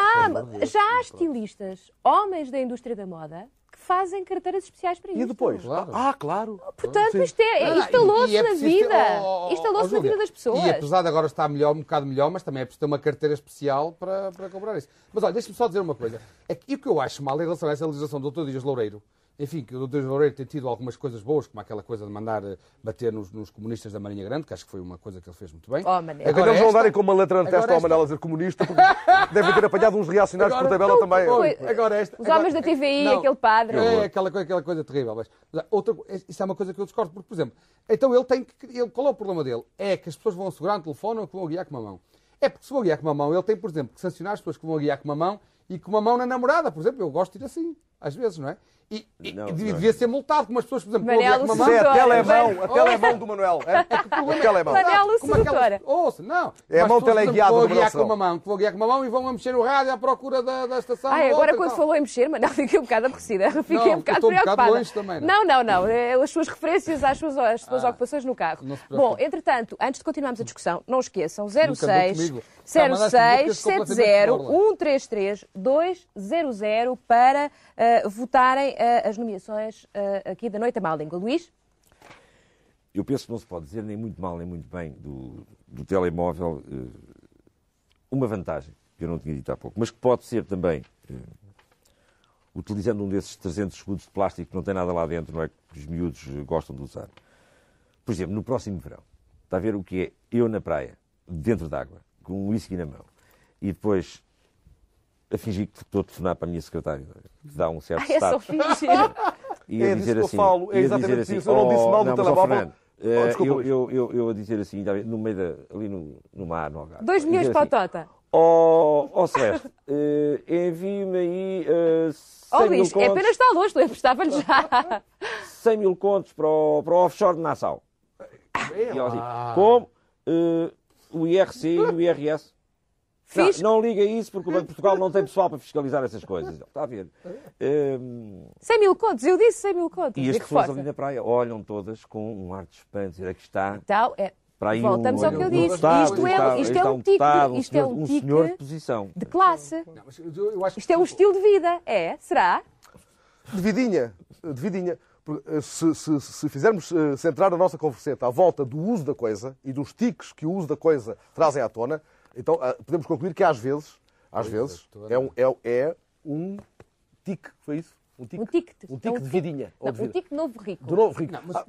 há, já há estilistas, homens da indústria da moda, que fazem carteiras especiais para E isto. depois? Claro. Ah, claro. Portanto, Sim. isto é, Ah, instalou-se e- e é na vida. oh, oh, oh, Instalou-se na vida das pessoas. E apesar de agora estar melhor, um bocado melhor, mas também é preciso ter uma carteira especial para, para comprar isso. Mas olha, deixa-me só dizer uma coisa. É que, e o que eu acho mal em relação a essa legislação do Dr. Dias Loureiro, enfim, que o Dr. Loureiro tem tido algumas coisas boas, como aquela coisa de mandar eh, bater nos, nos comunistas da Marinha Grande, que acho que foi uma coisa que ele fez muito bem. Oh. É quando eles vão esta- darem com uma letra na agora testa ao esta- Manel a dizer comunista, porque devem ter apanhado uns reacionários por Agora- tabela também. Foi- Agora esta, Os agora- homens da TVI, Não, aquele padre. É aquela coisa, aquela coisa terrível. Mas, mas, outra, isso é uma coisa que eu discordo, porque, por exemplo, então ele tem que. Ele, qual é o problema dele? É que as pessoas vão segurar no telefone ou que vão guiar com uma mão. É porque se vão guiar com uma mão, ele tem, por exemplo, que sancionar as pessoas que vão guiar com uma mão e com uma mão na namorada, por exemplo. Eu gosto de ir assim, às vezes, não é? E, e- Não, e não. devia ser multado, como as pessoas, por exemplo, Manel, guiar uma o mão. É a telemão, a telemão do Manuel. É? A telemão. Manel, o Como aquelas- sedutora. Ouça, não. É a mão teleguiada do guiar Manuel com uma mão, que vão guiar com uma mão e vão a mexer o rádio à procura da, da estação. Ai, da agora outra quando falou em mexer, Manel, fiquei um bocado aborrecida. Fiquei Não, um bocado estou um bocado preocupada. longe também, não não, não, não. É As suas referências às suas, às suas ocupações no carro. Ah, não. Bom, entretanto, antes de continuarmos a discussão, não esqueçam, Nunca andou 06 comigo. Está a mandar estas músicas 06 70 completamente 133 200 para votarem eh, as nomeações aqui da Noite à Má Língua. Luís? Eu penso que não se pode dizer nem muito mal nem muito bem do, do telemóvel eh, uma vantagem, que eu não tinha dito há pouco, mas que pode ser também eh, utilizando um desses 300 escudos de plástico que não tem nada lá dentro, não é? Que os miúdos gostam de usar. Por exemplo, no próximo verão, está a ver o que é eu na praia, dentro d'água, com um whisky na mão, e depois a fingir que estou a telefonar para a minha secretária, dá um certo Ah, é só status. fingir. E É a disso dizer que eu assim, falo, é ia exatamente dizer assim, isso. Eu não disse mal do mas, ó, telemóvel. Fernando, Oh, desculpa, eu, eu, eu, eu a dizer assim, no meio da, ali no, no mar, no Algarve. 2 a milhões para assim, Tota. Ó oh, Celeste, eh, envie-me aí eh, 100 Ó mil Luís, é contos, apenas está longe, eu emprestava-lhe já. 100 mil contos para o, para o offshore de Nassau. E ela assim, como? Eh, o IRC e o IRS. Não, Fiz não liga isso porque o Banco de Portugal não tem pessoal para fiscalizar essas coisas. Está a ver? Eh, 100 mil contos, eu disse 100 mil contos. e as que pessoas ali na praia olham todas com um ar de espanto. Dizer, aqui está. Então, é, Para aí Voltamos um, ao que eu um disse. deputado, Isto é- está- isto é um tique deputado, isto é um um tique de posição. de classe. Não, mas eu, eu acho que Isto é um estilo de vida. É? Será? De vidinha, de vidinha. Porque, eh, Se, se- se fizermos eh, centrar a nossa converseta à volta do uso da coisa e dos tiques que o uso da coisa trazem à tona, então ah, podemos concluir que às vezes, às vezes, estou a é um, é, é um tique, foi isso? Um tique, Um tique. um É tique de vidinha. Não, de um vida. tique novo rico. Do novo rico. Não, mas- Ah,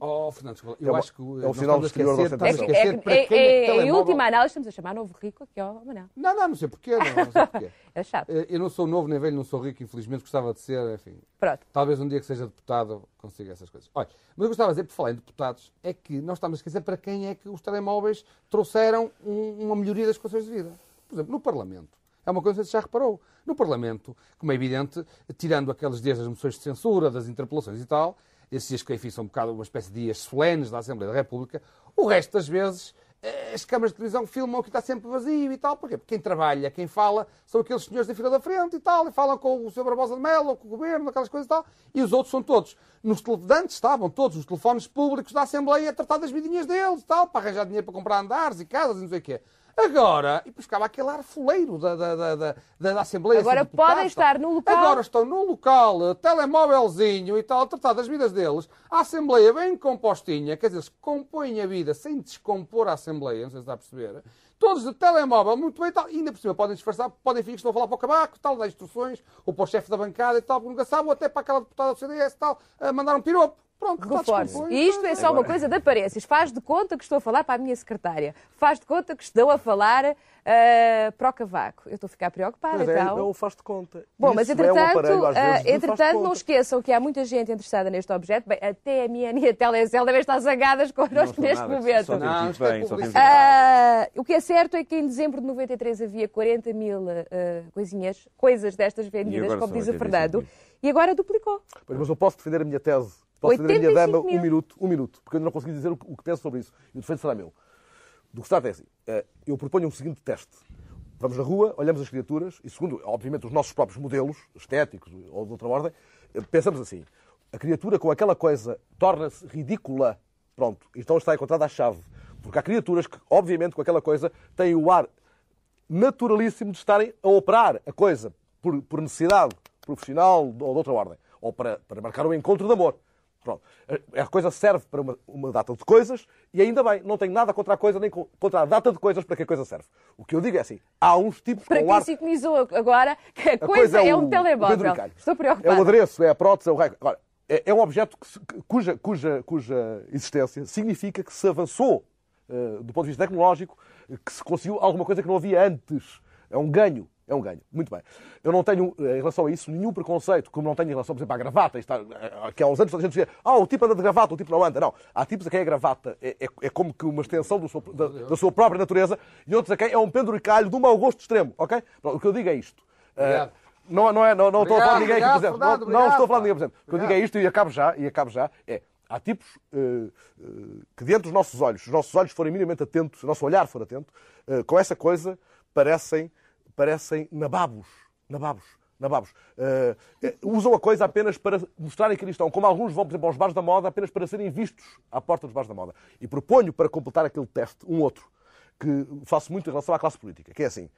Oh, Fernando, eu É uma- acho que é um sinal da esquecer, estamos a ostentação. É, esquecer para é, quem é é, em última análise, estamos a chamar novo rico aqui ao Manel. Não, não, não sei porquê, não, não sei porquê. É chato. Eh, Eu não sou novo nem velho, não sou rico, infelizmente gostava de ser, enfim. Pronto. Talvez um dia que seja deputado consiga essas coisas. Olha, mas eu gostava de dizer, por falar em deputados, é que nós estamos a esquecer para quem é que os telemóveis trouxeram um- uma melhoria das condições de vida. Por exemplo, no Parlamento. É uma coisa que já reparou. No Parlamento, como é evidente, tirando aqueles dias das moções de censura, das interpelações e tal, esses dias que enfim são um bocado uma espécie de dias solenes da Assembleia da República, o resto das vezes eh, as câmaras de televisão filmam que está sempre vazio e tal. Porquê? Porque quem trabalha, quem fala, são aqueles senhores da fila da frente e tal, e falam com o Sr. Barbosa de Melo, ou com o Governo, aquelas coisas e tal, e os outros são todos. Nos tele- antes estavam todos os telefones públicos da Assembleia a tratar das vidinhas deles e tal, para arranjar dinheiro para comprar andares e casas e não sei o quê. Agora, e depois ficava aquele ar foleiro da, da, da, da, Assembleia. Agora deputados, podem estar no local. Agora estão no local, eh, telemóvelzinho e tal, tratar das vidas deles. A Assembleia bem compostinha, quer dizer, eles compõem a vida sem descompor a Assembleia, não sei se está a perceber. Todos de telemóvel, muito bem e tal. E ainda por cima podem disfarçar, podem fingir que estão a falar para o cabaco, tal, dar instruções, ou para o chefe da bancada e tal, porque nunca sabe, ou até para aquela deputada do CDS e tal, a mandar um piropo. Pronto, Reforço. E isto é só uma coisa de aparências. Faz de conta que estou a falar para a minha secretária. Faz de conta que estou a falar ah, para o cavaco. Eu estou a ficar preocupada, Mas é, então. não faz de conta. Bom, mas Isso é um entretanto, aparelho, de entretanto não esqueçam que há muita gente interessada neste objeto. Bem, até a minha e a Telecel devem estar zangadas connosco neste nada, momento. Só Não, dito isto é bem, só. Ah, o que é certo é que em dezembro de 93 havia 40 mil ah, coisinhas, coisas destas vendidas, como diz o 85 Fernando, e agora duplicou. Pois, mas eu posso defender a minha tese. Posso defender a minha 85 dama mil. um minuto, um minuto, porque eu ainda não consegui dizer o que o que penso sobre isso. E o defeito será meu. Do que se trata é assim. eh, Eu proponho um seguinte teste. Vamos na rua, olhamos as criaturas e, segundo, obviamente, os nossos próprios modelos estéticos ou de outra ordem, eh, pensamos assim. A criatura com aquela coisa torna-se ridícula. Pronto. Então está encontrada a chave. Porque há criaturas que, obviamente, com aquela coisa têm o ar naturalíssimo de estarem a operar a coisa por, por necessidade profissional ou de outra ordem. Ou para, para marcar um encontro de amor. Pronto. A a coisa serve para uma, uma data de coisas e ainda bem, não tenho nada contra a coisa nem co- contra a data de coisas para que a coisa serve. O que eu digo é assim, há uns tipos Para com quem ar... sintonizou agora que a, A coisa, é, o- um telemóvel. Estou É preocupada. o adereço, é a prótese, é o raio. Agora, é, é um objeto que cuja, cuja, cuja existência significa que se avançou eh, do ponto de vista tecnológico, que se conseguiu alguma coisa que não havia antes. É um ganho. É um ganho. Muito bem. Eu não tenho, eh, em relação a isso, nenhum preconceito, como não tenho em relação, por exemplo, à gravata. Está, eh, que há uns anos a gente dizia, ah, o tipo anda de gravata, o tipo não anda. Não. Há tipos a quem a gravata é, é- é como que uma extensão seu- da, da sua própria natureza e outros a quem é um penduricalho de um mau gosto extremo. Ok? Pronto, o que eu digo é isto. Eh, Obrigado. não, não, é, não, não estou a falar de ninguém aqui, por exemplo. Não, Fernando, não obrigado, estou a falar de ninguém, por exemplo. O que eu digo é isto e acabo já, e acabo já, é. Há tipos eh, eh, que diante dos nossos olhos, se os nossos olhos forem minimamente atentos, se o nosso olhar for atento, eh, com essa coisa parecem, parecem nababos. Nababos. Nababos. Eh, usam a coisa apenas para mostrarem que ali estão. Como alguns vão, por exemplo, aos bares da moda apenas para serem vistos à porta dos bares da moda. E proponho, para completar aquele teste, um outro, que faço muito em relação à classe política, que é assim.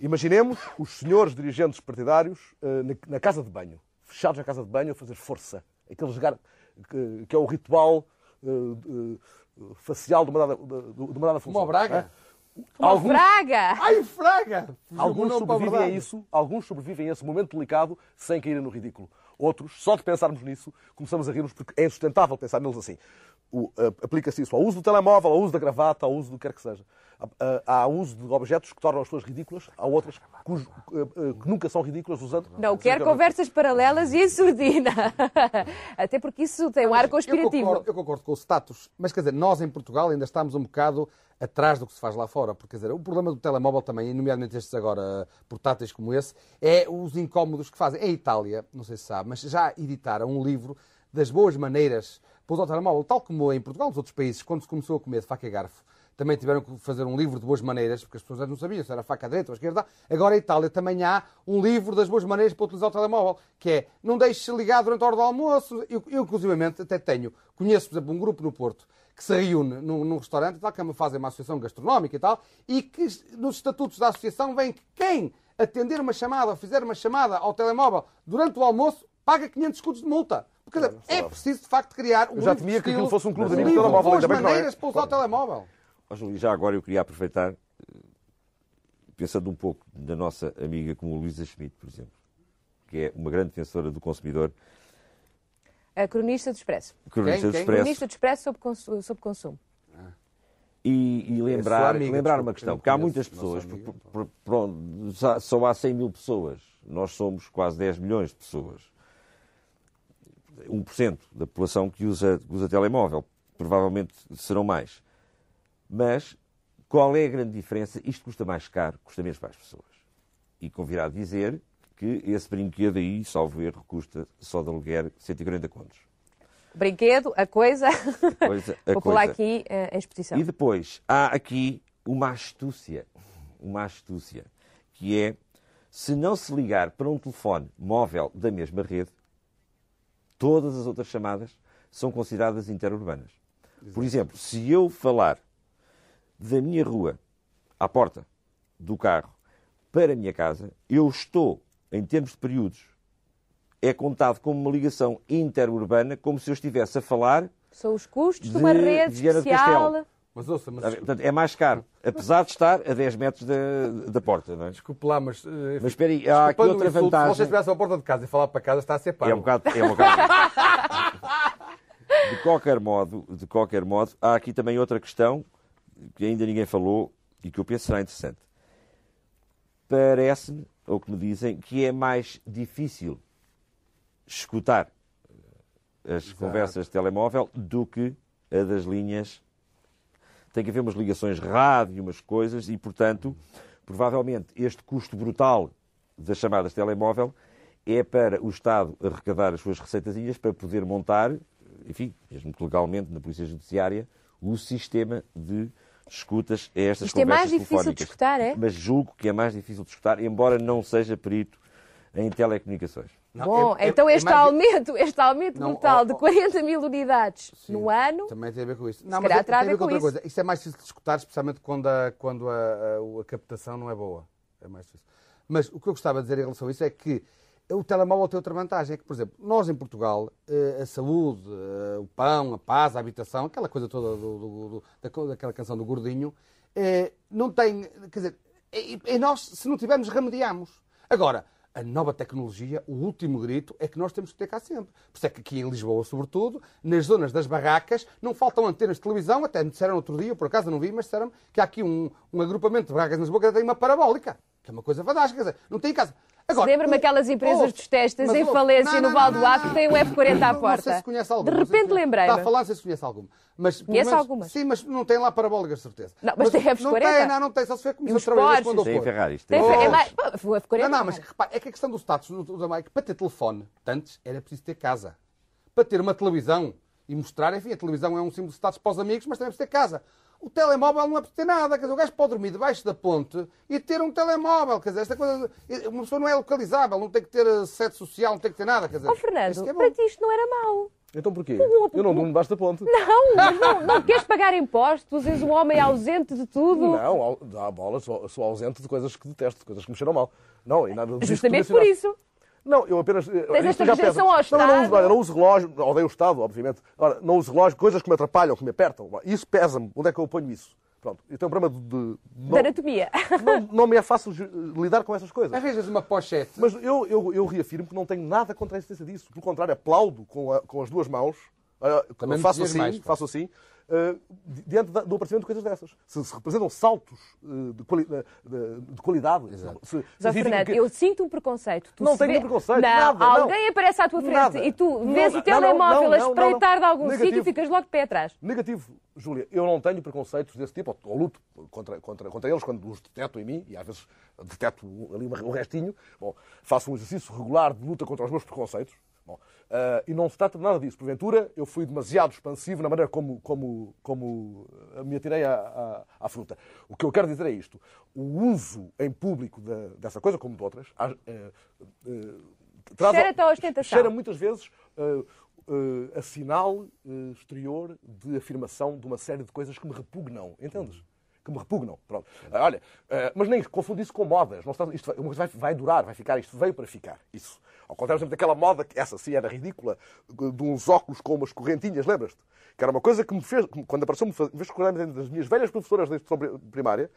Imaginemos os senhores dirigentes partidários eh, na, na casa de banho, fechados na casa de banho a fazer força. Aquele jogar que, que é o ritual eh, facial de uma dada, de, de uma dada função. O Braga? Hã? Uma Alguns- fraga! Ai, Fraga! Alguns sobrevivem a isso, alguns sobrevivem a esse momento delicado sem caírem no ridículo. Outros, só de pensarmos nisso, começamos a rir-nos porque é insustentável pensar neles assim. Ah, Aplica-se isso ao uso do telemóvel, ao uso da gravata, ao uso do que quer que seja. Há uso de objetos que tornam as pessoas ridículas, há outras cujo- ah, ah, que nunca são ridículas usando. Não, quero conversas paralelas e surdina. Até porque isso tem um ar Eu conspirativo. concordo, eu concordo com o status, mas quer dizer, nós em Portugal ainda estamos um bocado atrás do que se faz lá fora. Porque, quer dizer, o problema do telemóvel também, e nomeadamente estes agora portáteis como esse, é os incómodos que fazem. Em Itália, não sei se sabe, mas já editaram um livro das boas maneiras para usar o telemóvel, tal como em Portugal, nos outros países, quando se começou a comer de faca e garfo. Também tiveram que fazer um livro de boas maneiras, porque as pessoas não sabiam se era a faca à direita ou à esquerda. Agora, em Itália, também há um livro das boas maneiras para utilizar o telemóvel, que é não deixe ligar durante a hora do almoço. Eu, eu inclusivamente, até tenho, conheço, por exemplo, um grupo no Porto que se reúne num, num restaurante e tal, que é fazem uma associação gastronómica e tal, e que nos estatutos da associação vem que quem atender uma chamada ou fizer uma chamada ao telemóvel durante o almoço paga 500 escudos de multa. Porque, é preciso, de facto, criar um Eu já temia que aquilo fosse um clube de amigos telemóvel, boas é. maneiras para usar o telemóvel. Júlio, já agora eu queria aproveitar, eh, pensando um pouco na nossa amiga como a Luísa Schmidt, por exemplo, que é uma grande defensora do consumidor, A cronista do Expresso. cronista do quem? Expresso, Cronista do Expresso sobre, consu- sobre consumo. e, e sua lembrar, amiga, lembrar uma questão, porque há muitas pessoas, amiga. por- por- pronto, só- há 100 mil pessoas, nós somos quase 10 milhões de pessoas. 1% da população que usa, que usa telemóvel, provavelmente serão mais. Mas qual é a grande diferença? Isto custa mais caro, custa menos para as pessoas. E convirá dizer que esse brinquedo aí, salvo erro, custa só de aluguer 140 contos. Brinquedo, a coisa. Coisa- a Vou pular coisa. aqui eh, em exposição. E depois há aqui uma astúcia, uma astúcia, que é se não se ligar para um telefone móvel da mesma rede, todas as outras chamadas são consideradas interurbanas. Por exemplo, se eu falar da minha rua à porta do carro para a minha casa, eu estou, em termos de períodos, é contado como uma ligação interurbana, como se eu estivesse a falar São os custos de, de uma rede Viana. Castelo. Mas ouça, mas Portanto, é mais caro, apesar de estar a 10 metros da, da porta. Não é? desculpe lá, mas... eh, Mas espera aí, há aqui outra insulto, Se vantagem. você estivesse à porta de casa e falar para casa, está a ser pago. É um bocado. É um bocado... De qualquer modo, de qualquer modo, há aqui também outra questão que ainda ninguém falou e que eu penso será interessante. Parece-me, ou que me dizem, que é mais difícil escutar as conversas de telemóvel do que a das linhas. Tem que haver umas ligações rádio, umas coisas, e, portanto, provavelmente este custo brutal das chamadas de telemóvel é para o Estado arrecadar as suas receitazinhas para poder montar, enfim, mesmo que legalmente na Polícia Judiciária, o sistema de escutas a estas Isto é conversas mais difícil de escutar, é? Mas julgo que é mais difícil de escutar, embora não seja perito em telecomunicações. Não, Bom, é- é- então é este mais- aumento, este aumento Não, brutal ó, de ó. 40 mil unidades no ano, Também tem a ver com isso. Calhar é- terá a tem ver com outra isso. coisa. Isso é mais difícil de escutar, especialmente quando a, quando a, a- a captação não é boa. É mais difícil. Mas o que eu gostava de dizer em relação a isso é que o telemóvel tem outra vantagem. É que, por exemplo, nós em Portugal, eh, a saúde, eh, o pão, a paz, a habitação, aquela coisa toda do, do- do- daquela canção do Gordinho, eh, não tem. Quer dizer, e, nós, se não tivermos, remediamos. Agora, a nova tecnologia, o último grito, é que nós temos que ter cá sempre. Por isso é que aqui em Lisboa, sobretudo, nas zonas das barracas, não faltam antenas de televisão, até me disseram outro dia, por acaso não vi, mas disseram que há aqui um, um agrupamento de barracas em Lisboa que tem uma parabólica, que é uma coisa fantástica, quer dizer, não tem em casa. Lembra-me aquelas empresas ouve, dos testes em ouve, falência não, no Val do que tem um F40 à porta. Não sei se conhece alguma. De se repente lembrei-me. Está a falar, não sei se conhece alguma. Mas, Conheço algumas. Sim, mas não tem lá parabólicas, de certeza. Não, mas tem F40? Não tem, não, não tem, só se for E comissão os de trabalhadores quando Tem. Ferraris. Tem, Tem... é mais, pô, o F40 Não, não, mas repare, é que a questão do status do, que para ter telefone, antes era preciso ter casa. Para ter uma televisão e mostrar, enfim, a televisão é um símbolo de status para os amigos, mas também é preciso ter casa. O telemóvel não é preciso ter nada, quer dizer, o gajo pode dormir debaixo da ponte e ter um telemóvel, quer dizer, esta coisa, uma pessoa não é localizável, não tem que ter eh, sede social, não tem que ter nada, quer dizer. Ó isso Fernando, é para ti isto não era mau. Então porquê? Eu não durmo debaixo da ponte. Não, mas não, não queres pagar impostos, és um homem ausente de tudo. Não, dá bola, sou, sou ausente de coisas que detesto, de coisas que me cheiram mal. Não, e nada Justamente por isso. Não, eu apenas. Tens esta rejeição ao Não, eu não uso, Estado. olha, não uso relógio, odeio o Estado, obviamente. Ora, não uso relógio, coisas que me atrapalham, que me apertam. Isso pesa-me. Onde é que eu ponho isso? Pronto, eu tenho um problema de. de- Da não, anatomia. não, não me é fácil lidar com essas coisas. Arranjas uma pochete. Mas eu, eu, eu reafirmo que não tenho nada contra a existência disso. Pelo contrário, aplaudo com, a- com as duas mãos. Também me faço assim, mais, faço assim, di- diante da- do aparecimento de coisas dessas. Se, se representam saltos ah, de, quali- de- de- de qualidade. Se, se significa Fernando, que- eu sinto um preconceito. Tu Não se tenho vê- preconceito, Não, nada, não. alguém aparece à tua frente Nada. e tu Não, vês não, o telemóvel não, a não, não, espreitar não. de algum Negativo. sítio e ficas logo de pé atrás. Negativo, Júlia. Eu não tenho preconceitos desse tipo, ou, ou luto contra, contra, contra eles quando os deteto em mim, e às vezes deteto ali um restinho. Bom, faço um exercício regular de luta contra os meus preconceitos. Bom, ah, e não se trata de nada disso. Porventura, eu fui demasiado expansivo na maneira como, como, como ah, me atirei à, à, à fruta. O que eu quero dizer é isto. O uso em público dessa coisa, como de outras, ah, ah, traz ao- Cheira-te a ostentação. cheira muitas vezes uh, uh, a sinal uh, exterior de afirmação de uma série de coisas que me repugnam. Entendes? Que me repugnam. Pronto. Uh, olha, uh, mas nem confunde isso com modas. Não trata- isto vai, vai, durar, vai ficar. Isto veio para ficar. Isso. Ao contrário, exemplo, daquela moda, que essa sim era ridícula, de uns óculos com umas correntinhas, lembras-te? Que era uma coisa que me fez, quando apareceu, me fez me fez recordar das minhas velhas professoras da instrução pri- primária.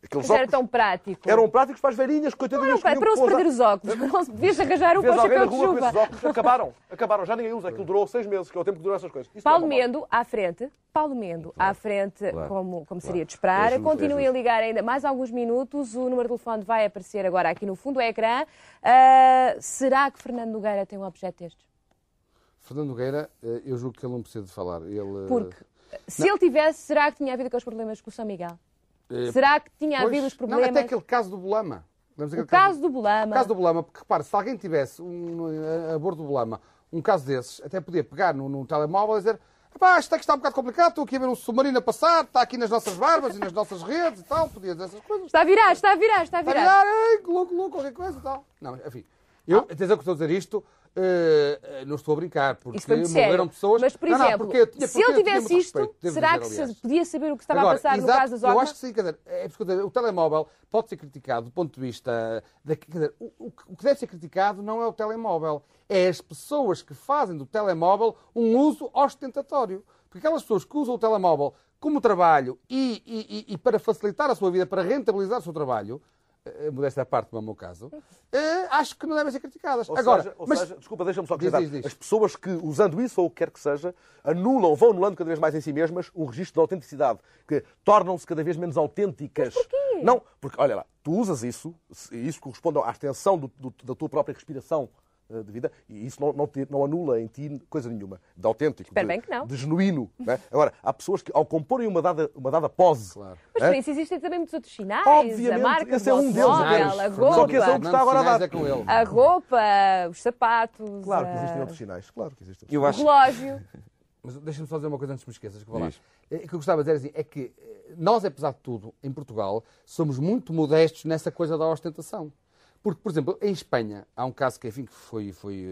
Aqueles Mas era tão prático. eram práticos para as velhinhas, Não, coitadinhas. para que para não se perder os óculos. Não se devias arranjar um com o chapéu de rua com esses chuva. óculos, acabaram. Acabaram, já ninguém usa. Aquilo durou seis meses, que é o tempo que duram essas coisas. Isso Paulo não é. Mendo à frente, Paulo Mendo à frente, Claro. como, como seria de É esperar. é Continuem a ligar ainda mais alguns minutos. O número de telefone vai aparecer agora aqui no fundo do ecrã. Ah, será que Fernando Nogueira tem um objeto destes? Fernando Nogueira, eh, eu julgo que ele não precisa de falar. Ele, eh, Porque se ele tivesse, será que tinha havido aqueles problemas com o São Miguel? Eh, Será que tinha pois, havido os Não, problemas? até aquele caso do Bolama. O caso do Bolama. O caso do Bolama, porque repare, se alguém tivesse um, a, bordo do Bolama um caso desses, até podia pegar no, no telemóvel e dizer Epá, isto é que está um bocado complicado, estou aqui a ver um submarino a passar, está aqui nas nossas barbas e nas nossas redes e tal, podia dizer essas coisas. Está a virar, está a virar, está a Está a virar. virar, ei, louco, louco, qualquer coisa e tal. Não, mas, enfim. Eu, atenção que estou a dizer isto, eh, não estou a brincar, porque morreram pessoas... Mas, por Não, não, exemplo, porque eu se ele eu tivesse isto, respeito, será dizer, que se podia saber o que estava Agora, a passar no exato, caso das Eu óculos? acho que sim, quer dizer, é preciso dizer, o telemóvel pode ser criticado do ponto de vista. Da, quer dizer, o, o que- o que deve ser criticado não é o telemóvel, é as pessoas que fazem do telemóvel um uso ostentatório. Porque aquelas pessoas que usam o telemóvel como trabalho e, e- e- e para facilitar a sua vida, para rentabilizar o seu trabalho, eh, modéstia à parte, no meu caso, eh, acho que não devem ser criticadas. Ou Agora, seja, ou mas- seja, desculpa, deixa-me só Diz, acrescentar. diz, diz. As pessoas que, usando isso ou o que quer que seja, anulam, vão anulando cada vez mais em si mesmas um registro de autenticidade, que tornam-se cada vez menos autênticas. Mas porquê? Não, porque, olha lá, tu usas isso, e isso corresponde à extensão do- do- da tua própria respiração eh, de vida, e isso não, não, te- não anula em ti coisa nenhuma, de autêntico, de, bem que não. de genuíno. não é? Agora, há pessoas que, ao comporem uma dada, uma dada pose, Claro. Mas é? por isso existem também muitos outros sinais. Obviamente, a marca esse é um deles, a Fernando Só que esse é o roupa, que está agora a dar. é com ele. a roupa, os sapatos, Claro que a- existem outros sinais, claro que existem outros Eu o relógio. Mas deixa-me só dizer uma coisa antes de me esqueças. Que vou lá. É, O que eu gostava de dizer assim, é que eh, nós, apesar de tudo, em Portugal, somos muito modestos nessa coisa da ostentação. Porque, por exemplo, em Espanha, há um caso que, enfim, que foi, foi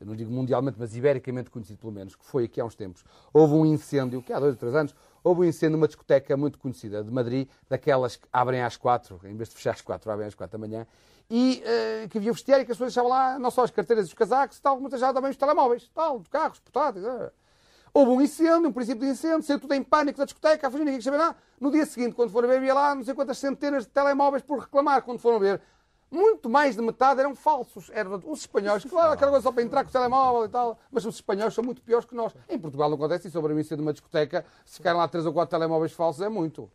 eh, não digo mundialmente, mas ibericamente conhecido pelo menos, que foi aqui há uns tempos. Houve um incêndio, que há dois ou três anos, houve um incêndio numa discoteca muito conhecida de Madrid, daquelas que abrem às quatro, em vez de fechar às quatro, abrem às quatro da manhã, e eh, que havia vestiário e que as pessoas deixavam lá não só as carteiras e os casacos tal, mas deixavam também os telemóveis, tal, os carros, portáteis. eh. Houve um incêndio, um princípio de incêndio, saiu tudo em pânico da discoteca, a fugir, ninguém saber nada. No dia seguinte, quando foram ver, havia lá não sei quantas centenas de telemóveis por reclamar. Quando foram ver, muito mais de metade eram falsos. Eram os espanhóis, claro, aquela coisa só para entrar com o telemóvel e tal. Mas os espanhóis são muito piores que nós. Em Portugal não acontece isso. Sobre o incêndio de uma discoteca, se ficaram lá três ou quatro telemóveis falsos, é muito.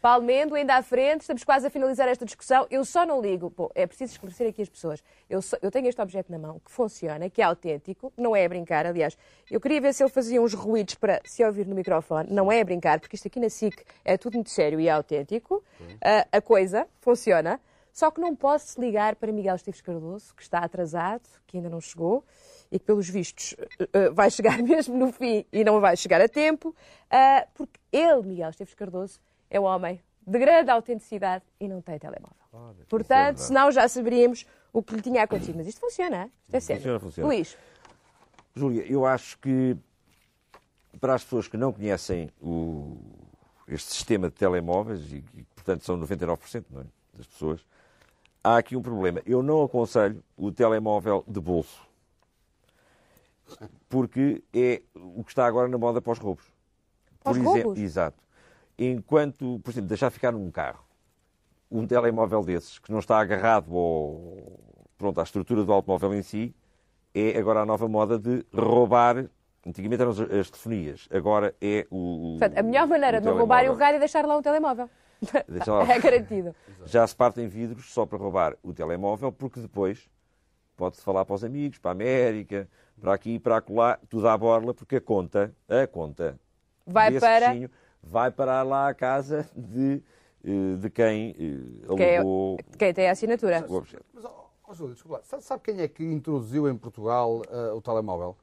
Paulo Mendo, ainda à frente, estamos quase a finalizar esta discussão. Eu só não ligo, Bom, é preciso esclarecer aqui as pessoas. Eu, só- eu tenho este objeto na mão que funciona, que é autêntico, não é a brincar. Aliás, eu queria ver se ele fazia uns ruídos para se ouvir no microfone. Não é a brincar, porque isto aqui na SIC é tudo muito sério e é autêntico. Ah, a coisa funciona. Só que não posso ligar para Miguel Esteves Cardoso, que está atrasado, que ainda não chegou e que, pelos vistos, eh, eh, vai chegar mesmo no fim e não vai chegar a tempo, ah, porque ele, Miguel Esteves Cardoso, é um homem de grande autenticidade e não tem telemóvel. Portanto, senão já saberíamos o que lhe tinha acontecido. Mas isto funciona, isto é sério. Funciona, funciona. Luís, Júlia, eu acho que para as pessoas que não conhecem o- este sistema de telemóveis, e que, portanto são 99% não é, das pessoas, há aqui um problema. Eu não aconselho o telemóvel de bolso, porque é o que está agora na moda para os roubos. Por exemplo, exato. enquanto, por exemplo, deixar ficar num carro um telemóvel desses, que não está agarrado ao, pronto, à estrutura do automóvel em si, é agora a nova moda de roubar. Antigamente eram as, as telefonias, agora é o. Portanto, a melhor maneira de não roubarem o rádio é deixar lá um telemóvel. Deixa lá. É garantido. Já se partem vidros só para roubar o telemóvel, porque depois pode-se falar para os amigos, para a América, para aqui, para acolá, tudo à borla, porque a conta, a conta Vai desse para. bichinho vai parar lá à casa de, eh, de quem eh, Quem, é- alugou quem tem a assinatura. o objeto. Mas, Júlio, desculpa lá. Sabe, sabe quem é que introduziu em Portugal ah, o telemóvel?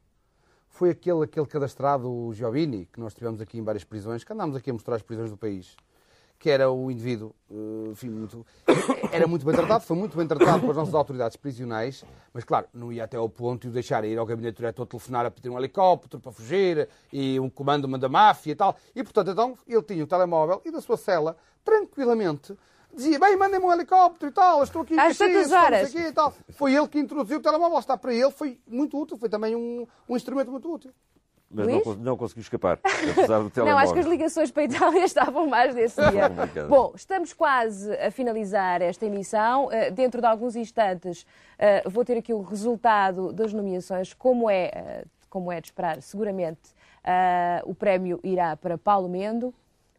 Foi aquele, aquele cadastrado, o Giovini, que nós tivemos aqui em várias prisões, que andámos aqui a mostrar as prisões do país, que era o indivíduo, eh, enfim, muito, era muito bem tratado, foi muito bem tratado pelas nossas autoridades prisionais, mas claro, não ia até ao ponto de o deixar ir ao gabinete diretor telefonar a pedir um helicóptero para fugir e um comando da máfia e tal. E portanto, então, ele tinha o telemóvel e da sua cela, tranquilamente, dizia, bem, mandem-me um helicóptero e tal, estou aqui em Caxias, quê e tal. Foi ele que introduziu o telemóvel, está, para ele foi muito útil, foi também um, um instrumento muito útil. Mas não, não conseguiu escapar, apesar do telemóvel. Não, acho que as ligações para a Itália estavam mais nesse dia. Bom, estamos quase a finalizar esta emissão. Eh, Dentro de alguns instantes eh, vou ter aqui o resultado das nomeações, como é, eh, como é de esperar, seguramente o prémio irá para Paulo Mendo,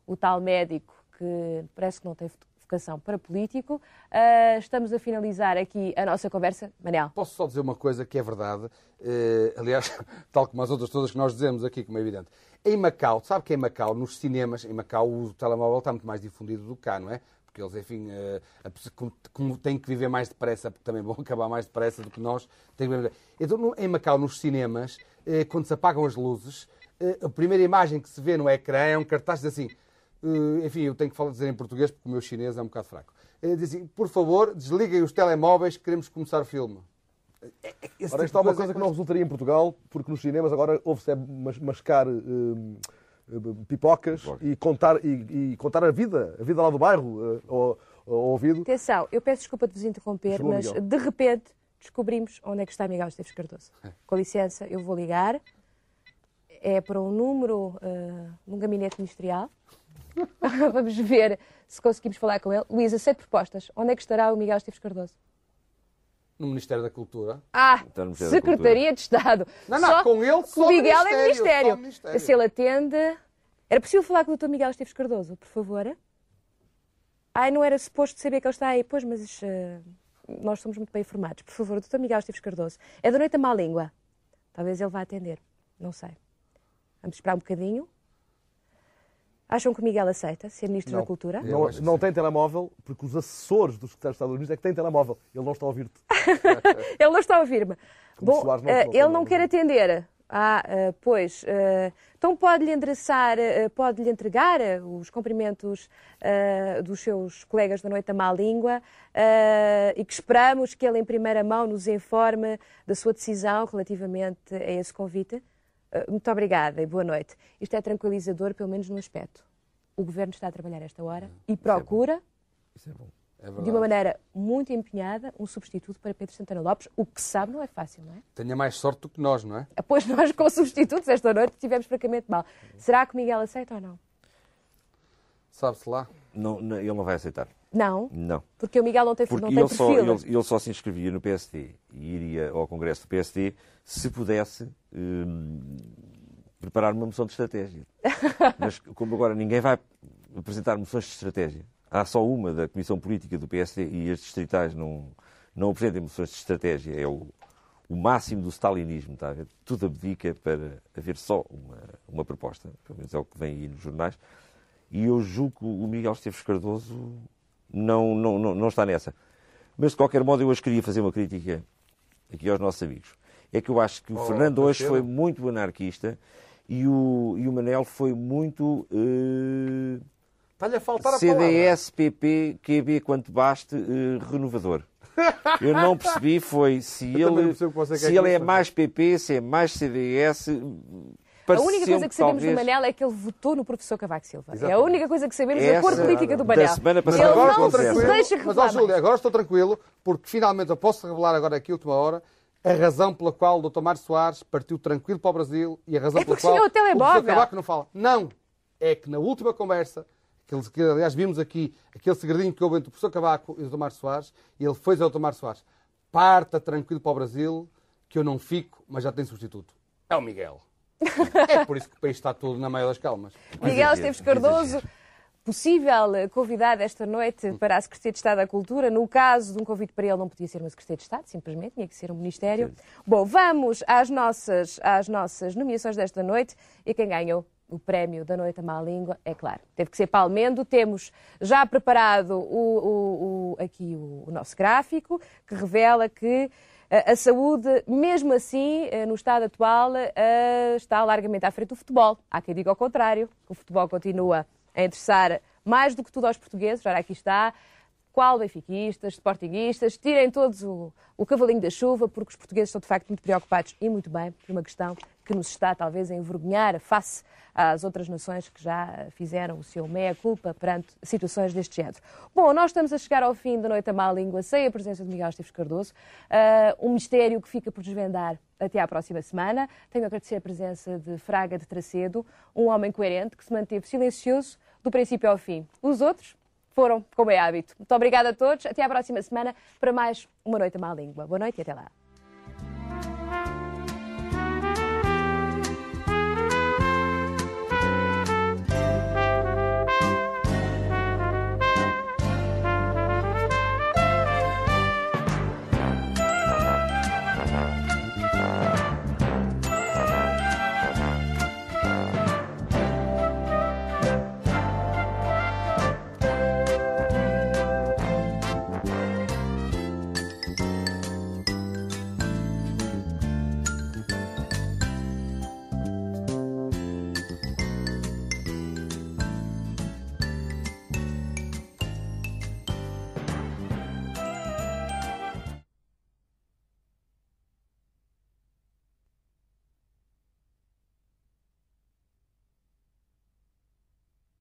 o tal médico que parece que não tem vocação para político. Eh, Estamos a finalizar aqui a nossa conversa. Manel. Posso só dizer uma coisa que é verdade, eh, aliás, tal como as outras todas que nós dizemos aqui, como é evidente. Em Macau, sabe que em Macau, nos cinemas, em Macau o telemóvel está muito mais difundido do que cá, não é? Porque eles, enfim, eh, como, têm que viver mais depressa, porque também vão acabar mais depressa do que nós, têm que viver. Então, em Macau, nos cinemas, eh, quando se apagam as luzes, a primeira imagem que se vê no ecrã é um cartaz assim, enfim, eu tenho que falar, dizer em português porque o meu chinês é um bocado fraco. Eh, Diz assim, por favor, desliguem os telemóveis, queremos começar o filme. Esse Ora, tipo isto é uma coisa que não resultaria em Portugal, porque nos cinemas agora ouve-se é mas- mascar hum, pipocas e contar, e, e contar a vida, a vida lá do bairro, eh, ao, ao ouvido. Atenção, eu peço desculpa de vos interromper, Chegou mas Miguel. de repente descobrimos onde é que está Miguel Esteves Cardoso. Com licença, eu vou ligar. É para um número uh, num gabinete ministerial. Vamos ver se conseguimos falar com ele. Luísa, aceito propostas. Onde é que estará o Miguel Esteves Cardoso? No Ministério da Cultura. Ah, Ministério da Secretaria de Estado. Não, não, com ele só o Miguel é Ministério, Ministério. só. Se ele atende... Era possível falar com o Dr. Miguel Esteves Cardoso, por favor? Ai, não era suposto saber que ele está aí. Pois, mas eh, nós somos muito bem informados. Por favor, Dr. Miguel Esteves Cardoso. É da noite a má língua. Talvez ele vá atender. Não sei. Vamos esperar um bocadinho. Acham que o Miguel aceita ser Ministro da Cultura? Não, não tem telemóvel, porque os assessores dos secretários de Estado dos Unidos é que têm telemóvel. Ele não está a ouvir-te. Ele não está a ouvir-me. Bom, não eh, ele não não quer atender. Ah, eh, pois. eh, então pode-lhe endereçar, pode-lhe entregar os cumprimentos dos seus colegas da Noite da Má Língua e que esperamos que ele, em primeira mão, nos informe da sua decisão relativamente a esse convite. Eh, muito obrigada e boa noite. Isto é tranquilizador, pelo menos no aspecto. O Governo está a trabalhar esta hora e procura Isso é bom. É verdade. de uma maneira muito empenhada, um substituto para Pedro Santana Lopes, o que sabe não é fácil, não é? Tenha mais sorte do que nós, não é? Pois nós, com substitutos, esta noite tivemos francamente mal. Será que o Miguel aceita ou não? Sabe-se lá. Não, não, ele não vai aceitar. Não, Não. porque o Miguel não tem, Porque não tem ele só, perfil. ele, ele só se inscrevia no PSD e iria ao Congresso do PSD se pudesse hum, preparar uma moção de estratégia. Mas como agora ninguém vai apresentar moções de estratégia, há só uma da Comissão Política do PSD e as distritais não, não apresentam moções de estratégia. É o, o máximo do stalinismo, está a ver? Tudo abdica para haver só uma, uma proposta, pelo menos é o que vem aí nos jornais. E eu julgo que o Miguel Esteves Cardoso não, não, não, não está nessa. Mas, de qualquer modo, eu hoje queria fazer uma crítica aqui aos nossos amigos. É que eu acho que o Oh, Fernando hoje foi muito anarquista e o, e o Manel foi muito eh, Está-lhe a faltar a palavra. CDS, PP, QB, quanto baste, eh, renovador. Eu não percebi foi se Eu ele, se que ele é mais PP, se é mais CDS. A única coisa que sabemos talvez, do Manel é que ele votou no professor Cavaco Silva. É a Exatamente. única coisa que sabemos da Essa cor política do da Manel. semana Mas passada. Ele agora não estou se tranquilo. deixa Mas, revelar ó, Júlio, mais. agora estou tranquilo, porque finalmente eu posso revelar agora aqui, a última hora, a razão pela qual o Dr. Mário Soares partiu tranquilo para o Brasil e a razão É pela qual o telemóvel. professor Cavaco não fala. Não! É que na última conversa Aquele, que, aliás, vimos aqui aquele segredinho que houve entre o professor Cavaco e o Dr. Mário Soares, e ele foi ao Dr. Mário Soares, parta tranquilo para o Brasil, que eu não fico, mas já tem substituto. É o Miguel. É por isso que o país está todo na maior das calmas. Miguel exagero, Esteves que Cardoso, exagero. possível convidado esta noite para a Secretaria de Estado da Cultura. No caso de um convite para ele, não podia ser uma Secretaria de Estado, simplesmente, tinha que ser um Ministério. Bom, vamos às nossas, às nossas nomeações desta noite e quem ganhou o prémio da Noite à Má Língua, é claro, teve que ser Palmendo. Temos já preparado o, o- o- aqui o, o nosso gráfico que revela que a saúde, mesmo assim, eh, no estado atual, eh, está largamente à frente do futebol. Há quem diga ao contrário, que o futebol continua a interessar mais do que tudo aos portugueses. Ora, aqui está. Qual benfiquistas, sportinguistas, tirem todos o, o cavalinho da chuva, porque os portugueses estão de facto muito preocupados e muito bem por uma questão que nos está talvez a envergonhar face às outras nações que já fizeram o seu meia-culpa perante situações deste género. Bom, nós estamos a chegar ao fim da Noite à Má Língua sem a presença de Miguel Esteves Cardoso, ah, um mistério que fica por desvendar até à próxima semana. Tenho a agradecer a presença de Fraga de Tracedo, um homem coerente que se manteve silencioso do princípio ao fim. Os outros foram, como é hábito. Muito obrigada a todos. Até à próxima semana para mais uma Noite à Má Língua. Boa noite e até lá.